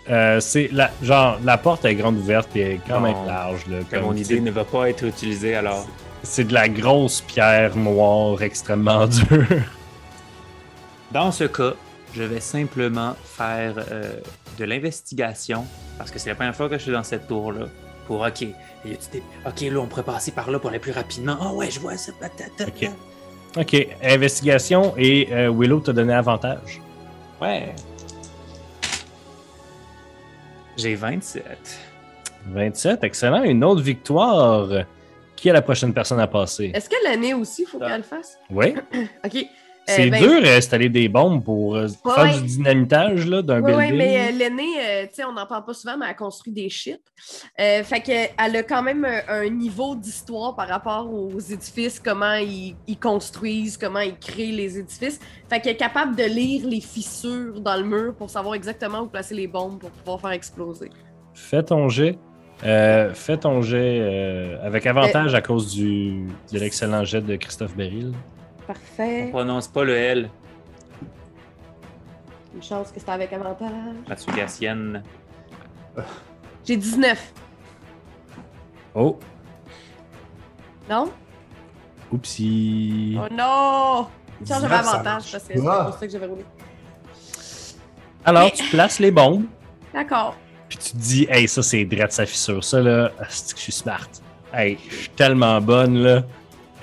Euh, c'est la, genre, la porte est grande ouverte et est quand même large. Là, comme, mon idée ne va pas être utilisée alors. C'est de la grosse pierre noire extrêmement dure. Dans ce cas, je vais simplement faire euh, de l'investigation parce que c'est la première fois que je suis dans cette tour-là. Pour OK, OK, là, on pourrait passer par là pour aller plus rapidement. Ah ouais, je vois ça. Ok. ok, investigation et euh, Willow t'a donné avantage. Ouais. J'ai 27. 27, excellent. Une autre victoire. Qui est la prochaine personne à passer? Est-ce que l'année aussi, il faut qu'elle le fasse? Oui. OK. C'est ben, dur d'installer des bombes pour euh, Ouais, faire ouais. du dynamitage d'un Oui, building. oui, mais euh, l'aînée, euh, tu sais, on n'en parle pas souvent, mais elle construit des shit. Euh, fait qu'elle a quand même un, un niveau d'histoire par rapport aux édifices, comment ils, ils construisent, comment ils créent les édifices. Fait qu'elle est capable de lire les fissures dans le mur pour savoir exactement où placer les bombes pour pouvoir faire exploser. Fais ton jet. Euh, fais ton jet euh, avec avantage à cause du, de l'excellent jet de Christophe Beril. On Parfait. prononce pas le L, Une chance que c'est avec avantage. la Tsugassienne. J'ai 19. Oh, Non? oupsie. Oh non! Une chance, j'avais 19, ça avantage parce que c'est pour ça que j'avais roulé. Alors, tu places les bombes, D'accord. puis tu te dis, hey, ça c'est drette sa fissure. Ça là, c'est que je suis smart. Hey, je suis tellement bonne là.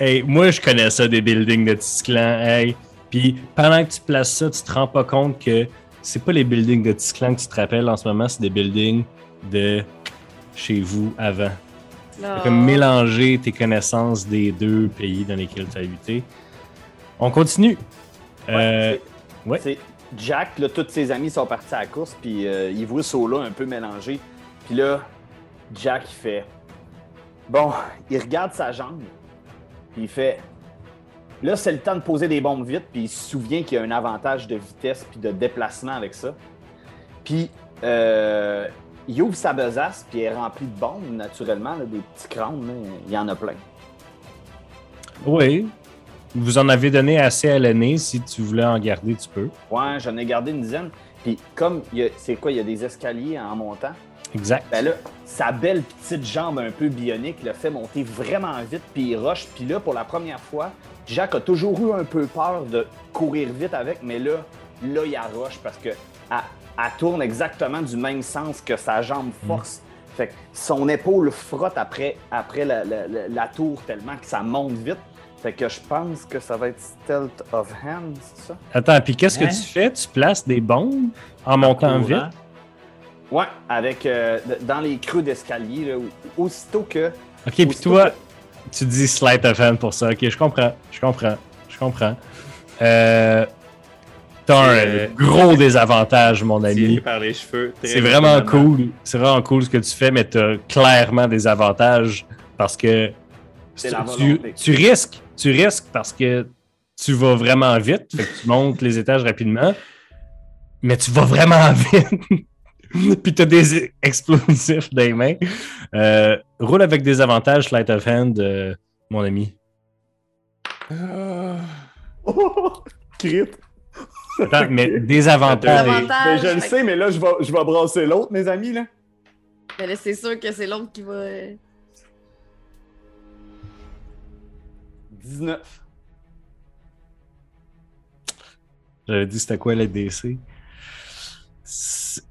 Hey, moi je connais ça des buildings de Tisclan. Hey, puis pendant que tu places ça, tu te rends pas compte que c'est pas les buildings de Tisclan que tu te rappelles en ce moment, c'est des buildings de chez vous avant. Non. comme mélanger tes connaissances des deux pays dans lesquels tu as habité. On continue. Euh, c'est- ouais. c'est Jack, là, tous ses amis sont partis à la course, puis euh, il voit Sola un peu mélangé. Puis là, Jack, il fait. Bon, il regarde sa jambe, puis il fait. Là, c'est le temps de poser des bombes vite, puis il se souvient qu'il y a un avantage de vitesse puis de déplacement avec ça. Puis, euh, il ouvre sa besace, puis elle est remplie de bombes, naturellement, là, des petits crânes, là, il y en a plein. oui. Vous en avez donné assez à l'année. Si tu voulais en garder, tu peux. Ouais, j'en ai gardé une dizaine. Puis, comme, c'est quoi, il y a des escaliers en montant. Exact. Ben là, sa belle petite jambe un peu bionique le fait monter vraiment vite, puis il rush. Puis là, pour la première fois, Jack a toujours eu un peu peur de courir vite avec, mais là, là, il arroche parce que elle, elle tourne exactement du même sens que sa jambe force. Fait que son épaule frotte après, après la, la- la- la tour tellement que ça monte vite. Fait que je pense que ça va être Stealth of Hand, c'est ça? Attends, puis qu'est-ce que Hein? tu fais? Tu places des bombes en montant vite? Ouais, avec euh, dans les creux d'escalier, là, aussitôt que Ok, puis toi, tu dis sleight of hand pour ça. Ok, je comprends. Je comprends. Je comprends. Euh, T'as un euh, gros désavantage, mon ami. Tiré par les cheveux. très C'est vraiment cool. C'est vraiment cool ce que tu fais, mais tu as clairement des avantages parce que tu, tu risques. Tu risques parce que tu vas vraiment vite. Fait que tu montes les étages rapidement, mais tu vas vraiment vite. Puis tu as des explosifs dans les mains. Euh, roule avec des avantages, Light of Hand, euh, mon ami. Oh, crit. Attends, mais des avantages. Avantage. Mais je le sais, mais là, je vais, je vais brasser l'autre, mes amis, là. Mais là, c'est sûr que c'est l'autre qui va. euh, 19. J'avais dit c'était quoi les DC.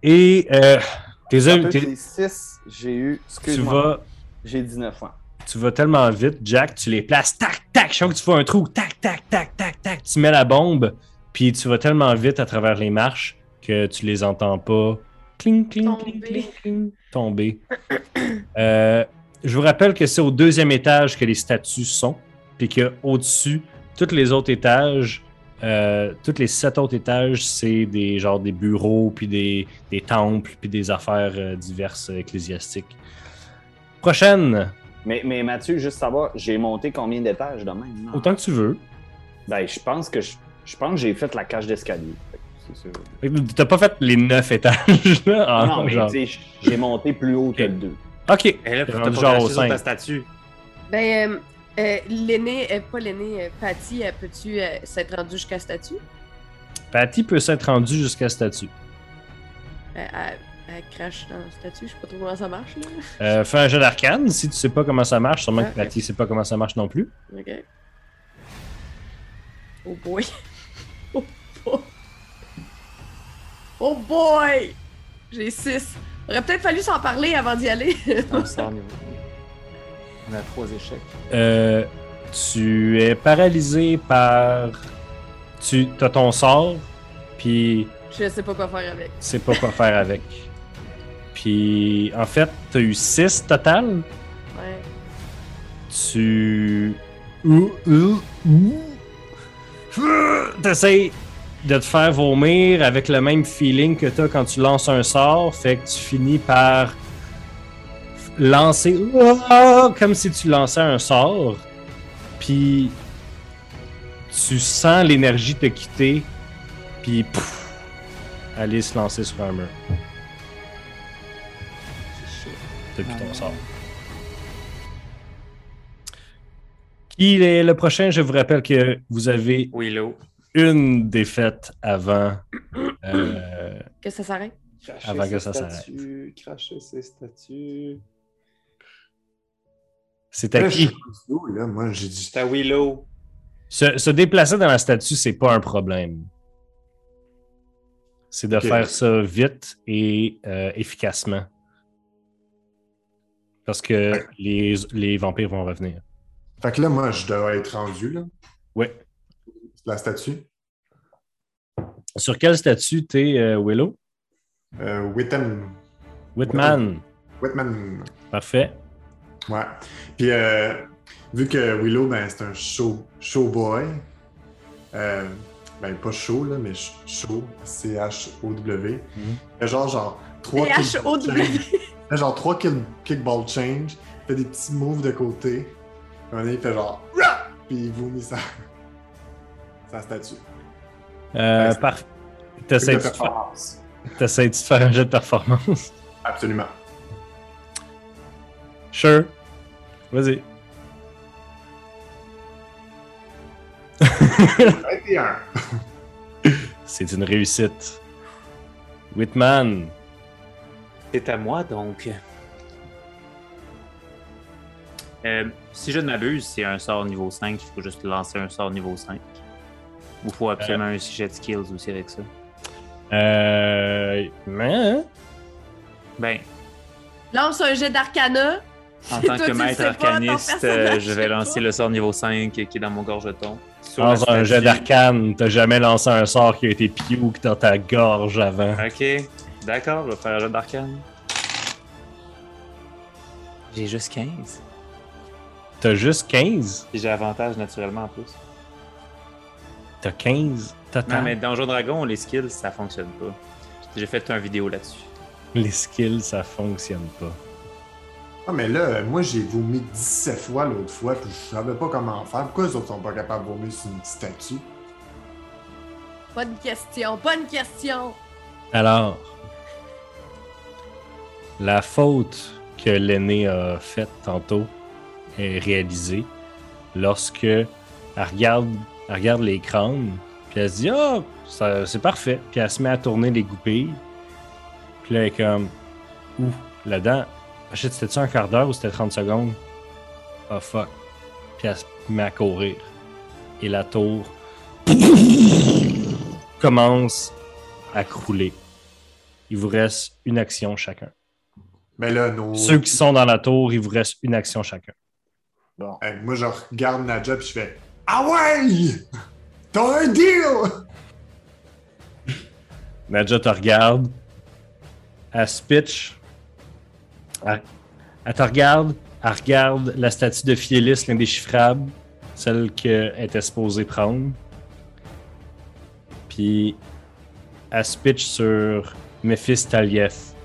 Et euh, tes œuvres- c'est 6, j'ai eu. tu Excuse-moi. vas J'ai 19 fois. tu vas tellement vite, Jack, tu les places, tac, tac, chaque fois que tu fais un trou, tac, tac, tac, tac, tac, tu mets la bombe, puis tu vas tellement vite à travers les marches que tu les entends pas. Cling, cling, cling, Tomber. cling, cling, tomber. Euh, je vous rappelle que c'est au deuxième étage que les statues sont, puis qu'au-dessus, tous les autres étages, euh, tous les sept autres étages, c'est des genre des bureaux, puis des, des temples, puis des affaires euh, diverses euh, ecclésiastiques. Prochaine, Mais, mais Mathieu, juste savoir, j'ai monté combien d'étages de même? non? autant que tu veux. Ben, je pense que je, je pense que j'ai fait la cage d'escalier. T'as pas fait les neuf étages, là? non, mais genre. tu sais, j'ai monté plus haut que le 2. Ok. Et là, T'es t'as pas genre ta statue. Ben, euh, euh, l'aîné, euh, pas l'aîné, euh, Patty, peux-tu euh, s'être rendue jusqu'à statue? Patty peut s'être rendue jusqu'à statue. Elle, elle- elle crache dans statue, je sais pas trop comment ça marche, là. Euh, fais un jeu d'arcane. Si tu sais pas comment ça marche, sûrement Ah, que Patty sait pas comment ça marche non plus. Ok. Oh boy. Oh boy. Oh boy! J'ai 6. Aurait peut-être fallu s'en parler avant d'y aller. On a trois échecs. Euh, tu es paralysé par. Tu as ton sort, puis je sais pas quoi faire avec. sais pas quoi faire avec. Puis, en fait, tu as eu 6 total. Ouais. Tu. T'essayes de te faire vomir avec le même feeling que t'as quand tu lances un sort. Fait que tu finis par lancer comme si tu lançais un sort. Puis tu sens l'énergie te quitter. Puis pouf, aller se lancer sur un mur. Depuis ton sort. Qui est le prochain? Je vous rappelle que vous avez Willow. une défaite avant. euh, Que ça s'arrête? Cracher Avant que ça s'arrête. Cracher ses statues. C'est à Là, qui? suis où, là? Moi, j'ai dit. C'est à Willow. Se, se déplacer dans la statue, c'est pas un problème. C'est de faire ça vite et euh, efficacement. Parce que les, les vampires vont revenir. Fait que là, moi, je dois être rendu, là. Ouais. La statue. Sur quelle statue t'es, euh, Willow? Euh, Whitman. Whitman. Whitman. Parfait. Ouais. Puis, euh, vu que Willow, ben, c'est un show, show boy, euh, ben, pas show, là, mais show, C-H-O-W. Fait genre, genre, trois. Fait genre, trois kick- kickball change. Fait des petits moves de côté. Un il fait genre, puis il vomit sa, sa statue. Euh, Ouais, par- de T'essayes-tu de, faire- un jet de performance? Absolument. Sure. Vas-y. 21. C'est une réussite. Whitman. C'est à moi donc. Euh, si je ne m'abuse, c'est un sort niveau 5. Il faut juste lancer un sort niveau 5. Ou il faut absolument un sujet de skills aussi avec ça. Euh. Mais. Ben, Lance un jet d'arcana. En tant toi, que maître arcaniste, euh, je vais lancer le sort niveau 5 qui est dans mon gorgeton. Dans un jet d'arcane, t'as jamais lancé un sort qui a été puke dans ta gorge avant. Ok, d'accord, je vais faire un jet d'arcane. J'ai juste 15. T'as juste 15? Et j'ai avantage naturellement en plus. T'as 15 total? Non, mais dans Donjon Dragon, les skills, ça fonctionne pas. J'ai fait une vidéo là-dessus. Les skills, ça fonctionne pas. Ah, mais là, moi, j'ai vomi 17 fois l'autre fois, puis je savais pas comment faire. Pourquoi les autres sont pas capables de vomir sur une statue? Bonne question, bonne question. Alors, la faute que l'aîné a faite tantôt est réalisée lorsque elle regarde, elle regarde les crânes, puis elle se dit Ah, ça- c'est parfait. Puis elle se met à tourner les goupilles. Puis là, elle est comme Ouh, là-dedans, shit, c'était-tu un quart d'heure ou c'était 30 secondes? Ah, fuck. Puis elle se met à courir. Et la tour commence à crouler. Il vous reste une action chacun. Mais là, nos... Ceux qui sont dans la tour, il vous reste une action chacun. Bon. Hey, moi, je regarde Nadja, puis je fais Ah ouais! T'as un deal! Nadja te regarde. Elle se pitch. Elle, elle te regarde. Elle regarde la statue de Fielis, l'indéchiffrable. Celle qu'elle était supposée prendre. Puis elle se pitch sur Mephistalieth.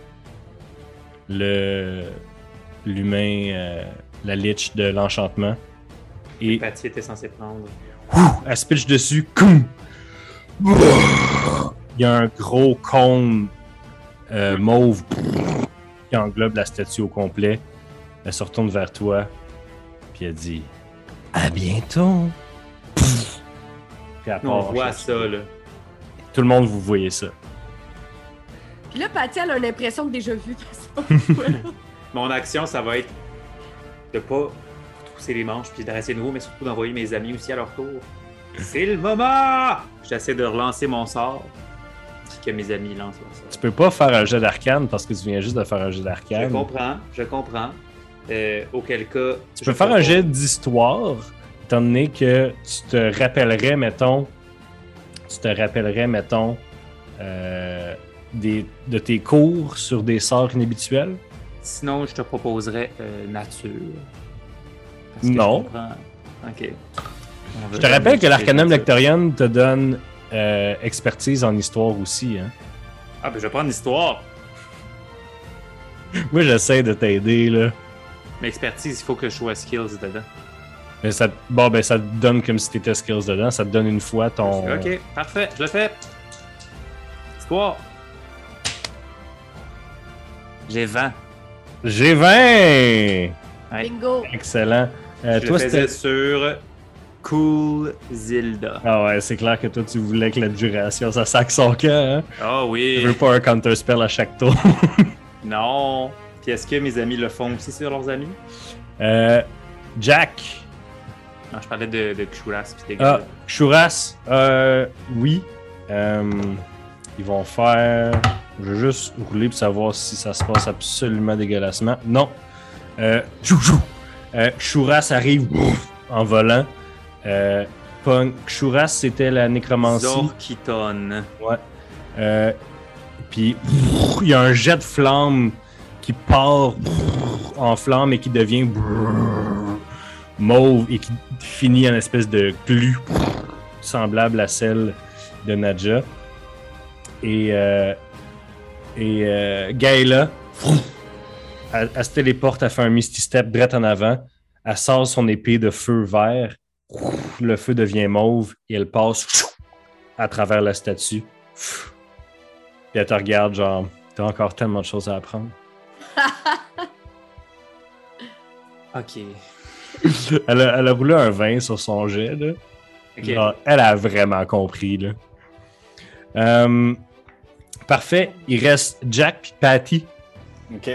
Le. L'humain. euh, la lich de l'enchantement. Et Patty était censé prendre. elle se pitch dessus. Coum! Il y a un gros cône euh, mauve qui englobe la statue au complet. Elle se retourne vers toi. Puis elle dit À bientôt. Puis elle Nous, on part voit ça, là. Tout le monde, vous voyez ça. Puis là, Patty, elle a l'impression de déjà vu ça. Mon action, ça va être de pas trousser les manches puis de rester nouveau, mais surtout d'envoyer mes amis aussi à leur tour. C'est le moment! J'essaie de relancer mon sort. Que mes amis lancent. Tu peux pas faire un jet d'arcane parce que tu viens juste de faire un jet Je d'arcane. comprends, je comprends. Euh, auquel cas. Tu peux faire un jet d'histoire, étant donné que tu te rappellerais, mettons, tu te rappellerais, mettons, euh, des, de tes cours sur des sorts inhabituels? Sinon, je te proposerais euh, nature. Parce que Non. je comprends- Je te rappelle que l'Arcanum. Lectorian te donne euh, expertise en histoire aussi. Hein? Ah, ben je vais prendre l'histoire. Moi, j'essaie de t'aider, là. Mais expertise, il faut que je sois skills dedans. Mais ça, bon, ben, ça te donne comme si t'étais skills dedans. Ça te donne une fois ton. Ok, parfait, je le fais. Histoire. J'ai 20. J'ai 20! Ouais. Bingo! Excellent. Euh, je toi, le faisais c'était. sur Cool Zilda. Ah ouais, c'est clair que toi, tu voulais que la duration, ça sac son camp, hein? Ah Tu oui. veux pas un counter spell à chaque tour? Non. Puis est-ce que mes amis le font aussi sur leurs amis? Euh, Jack. Non, je parlais de, de Kuras puis des Ah, gars. Chouras, euh, oui. Euh, ils vont faire. Je vais juste rouler pour savoir si ça se passe absolument dégueulassement. Non. Euh. Euh, Chouras arrive ouf, en volant. Euh, c'était la nécromancie. Zorkiton. Ouais. Euh, puis il y a un jet de flamme qui part en flamme et qui devient mauve et qui finit en espèce de glu semblable à celle de Nadja. Et, euh, et euh, Gaëla, elle, elle se téléporte, elle fait un Misty Step direct en avant. Elle sort son épée de feu vert. Le feu devient mauve et elle passe à travers la statue. Puis elle te regarde, genre, t'as encore tellement de choses à apprendre. Ok. Elle a, elle a roulé un 20 sur son jet, là. Genre, elle a vraiment compris, là. Euh, parfait. Il reste Jack puis Patty. OK.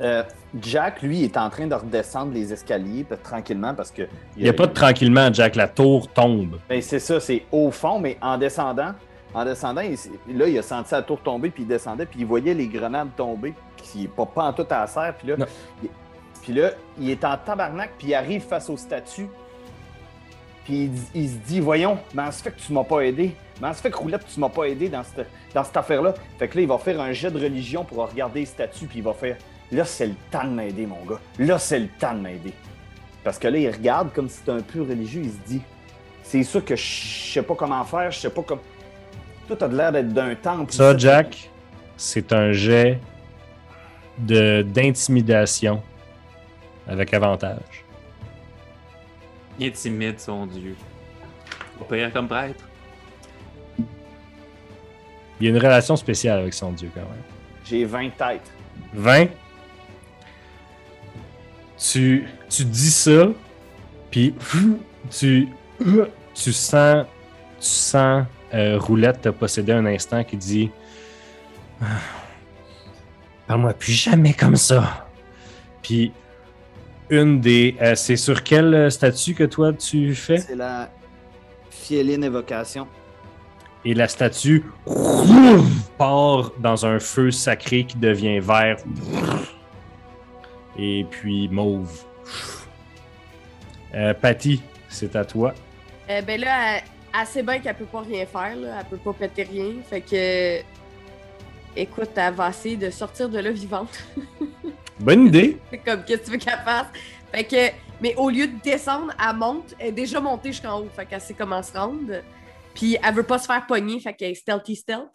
Euh, Jack, lui, est en train de redescendre les escaliers tranquillement parce que. Il n'y a pas de tranquillement, Jack. La tour tombe. Ben, c'est ça, c'est au fond, mais en descendant, en descendant, il- là, il a senti la tour tomber, puis il descendait, puis il voyait les grenades tomber, qui n'est pas, pas en tout à serre, puis là, Non. il, puis là, il est en tabarnak, puis il arrive face aux statues, puis il, se dit, voyons, comment ça fait que tu m'as pas aidé? Comment ça fait que Roulette, tu m'as pas aidé dans cette, dans cette affaire-là? Fait que là, il va faire un jet de religion pour regarder les statues, puis il va faire, là, c'est le temps de m'aider, mon gars. Là, c'est le temps de m'aider. Parce que là, il regarde comme si c'était un peu religieux, il se dit, c'est sûr que je sais pas comment faire, je sais pas comme. Toi, t'as de l'air d'être d'un temple. Ça. Jack, c'est un jet de d'intimidation avec avantage. Il intimide son dieu. Pas pire comme prêtre. Il y a une relation spéciale avec son dieu, quand même. J'ai 20 têtes. 20. Tu, tu dis ça, puis tu, tu sens, tu sens euh, Roulette te posséder un instant qui dit Ah, Parle-moi plus jamais comme ça. Puis une des. euh, c'est sur quel euh, statut que toi tu fais? C'est la Fieline évocation. Et la statue part dans un feu sacré qui devient vert. Et puis mauve. Euh, Patty, c'est à toi. Euh, ben là, sait bien qu'elle peut pas rien faire, là. Elle peut pas péter rien. Fait que. Écoute, elle va essayer de sortir de là vivante. Bonne idée. C'est comme, qu'est-ce que tu veux qu'elle fasse? Fait que. Mais au lieu de descendre, elle monte. Elle est déjà montée jusqu'en haut. Fait qu'elle sait comment se rendre. Puis elle veut pas se faire pogner. Fait qu'elle est stealthy stealth.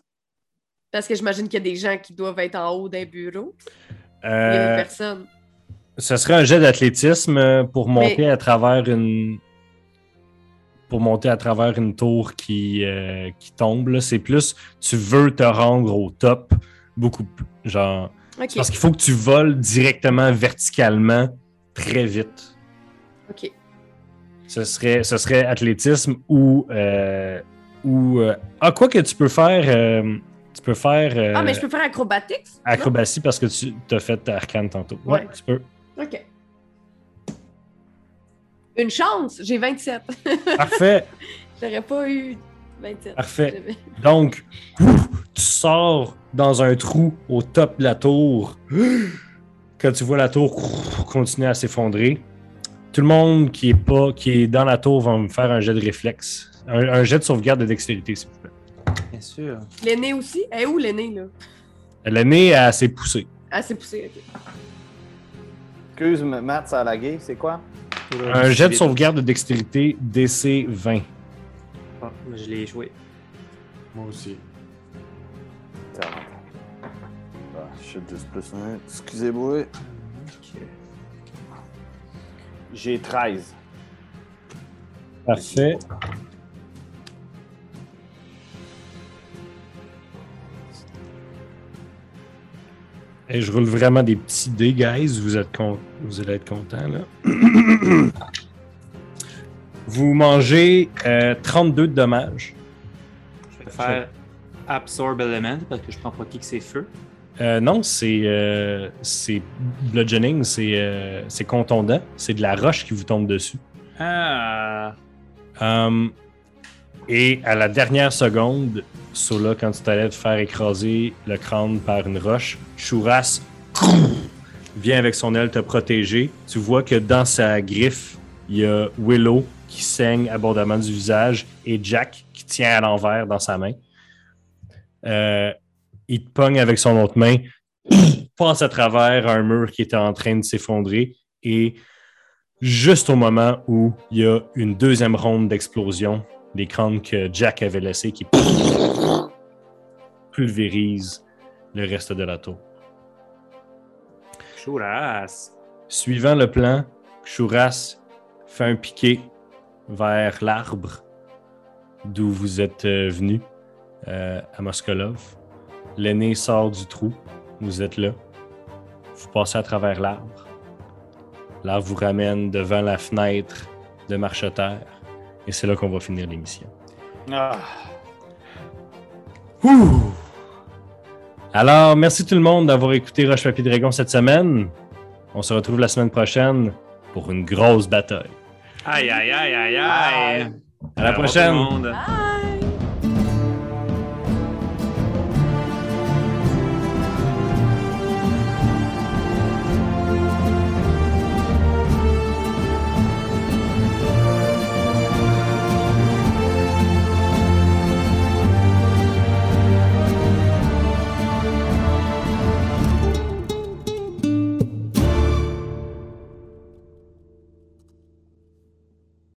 Parce que j'imagine qu'il y a des gens qui doivent être en haut d'un bureau. Il y a Euh, des personnes. Ce serait un jet d'athlétisme euh, pour monter Mais- à travers une. Pour monter à travers une tour qui, euh, qui tombe. C'est plus, tu veux te rendre au top beaucoup plus. Genre, parce qu'il faut que tu voles directement verticalement très vite. Ok. Ce serait, ce serait athlétisme ou. euh, ou euh, ah, quoi que tu peux faire. tu peux faire. euh, Ah, mais je peux faire acrobatics? Acrobatie parce que tu as fait arcane tantôt. Ouais, Ouais. tu peux. Ok. Une chance, j'ai 27. Parfait. J'aurais pas eu 27. Parfait. Donc, ouf, tu sors dans un trou au top de la tour. Quand tu vois la tour continuer à s'effondrer, tout le monde qui est pas qui est dans la tour va me faire un jet de réflexe. Un, un jet de sauvegarde de dextérité, s'il vous plaît. Bien sûr. L'aîné aussi? Elle est où l'aîné, là? L'aîné est assez poussé. Ah, c'est poussé, ok. Excuse, Matt, ça a lagué, c'est quoi? Un jet de sauvegarde de dextérité DC 20. Ah, je l'ai joué. Moi aussi. Ah, plus. Excusez-moi. J'ai 13. Parfait. Et je roule vraiment des petits dés, guys. Vous, êtes con- vous allez être contents, là. Vous mangez euh, 32 de dommages. Je vais faire Absorb Element parce que je prends pas qui que c'est feu. Euh, non, c'est euh, c'est bludgeoning, c'est euh, c'est contondant. C'est de la roche qui vous tombe dessus. Ah! Um, et à la dernière seconde, Sola, quand tu t'allais te faire écraser le crâne par une roche, Chouras vient avec son aile te protéger. Tu vois que dans sa griffe, il y a Willow qui saigne abondamment du visage et Jack qui tient à l'envers dans sa main. Euh, il te pogne avec son autre main, passe à travers un mur qui était en train de s'effondrer et juste au moment où il y a une deuxième ronde d'explosion, des crânes que Jack avait laissés qui pulvérisent le reste de la tour. Chouras! Suivant le plan, Chouras fait un piqué vers l'arbre d'où vous êtes euh, venu euh, à Moskolov. L'aîné sort du trou. Vous êtes là. Vous passez à travers l'arbre. L'arbre vous ramène devant la fenêtre de marcheterre. Et c'est là qu'on va finir l'émission. Ah. Ouh! Alors, merci tout le monde d'avoir écouté Roche Papier Dragon cette semaine. On se retrouve la semaine prochaine pour une grosse bataille. Aïe, aïe, aïe, aïe, aïe! À la prochaine!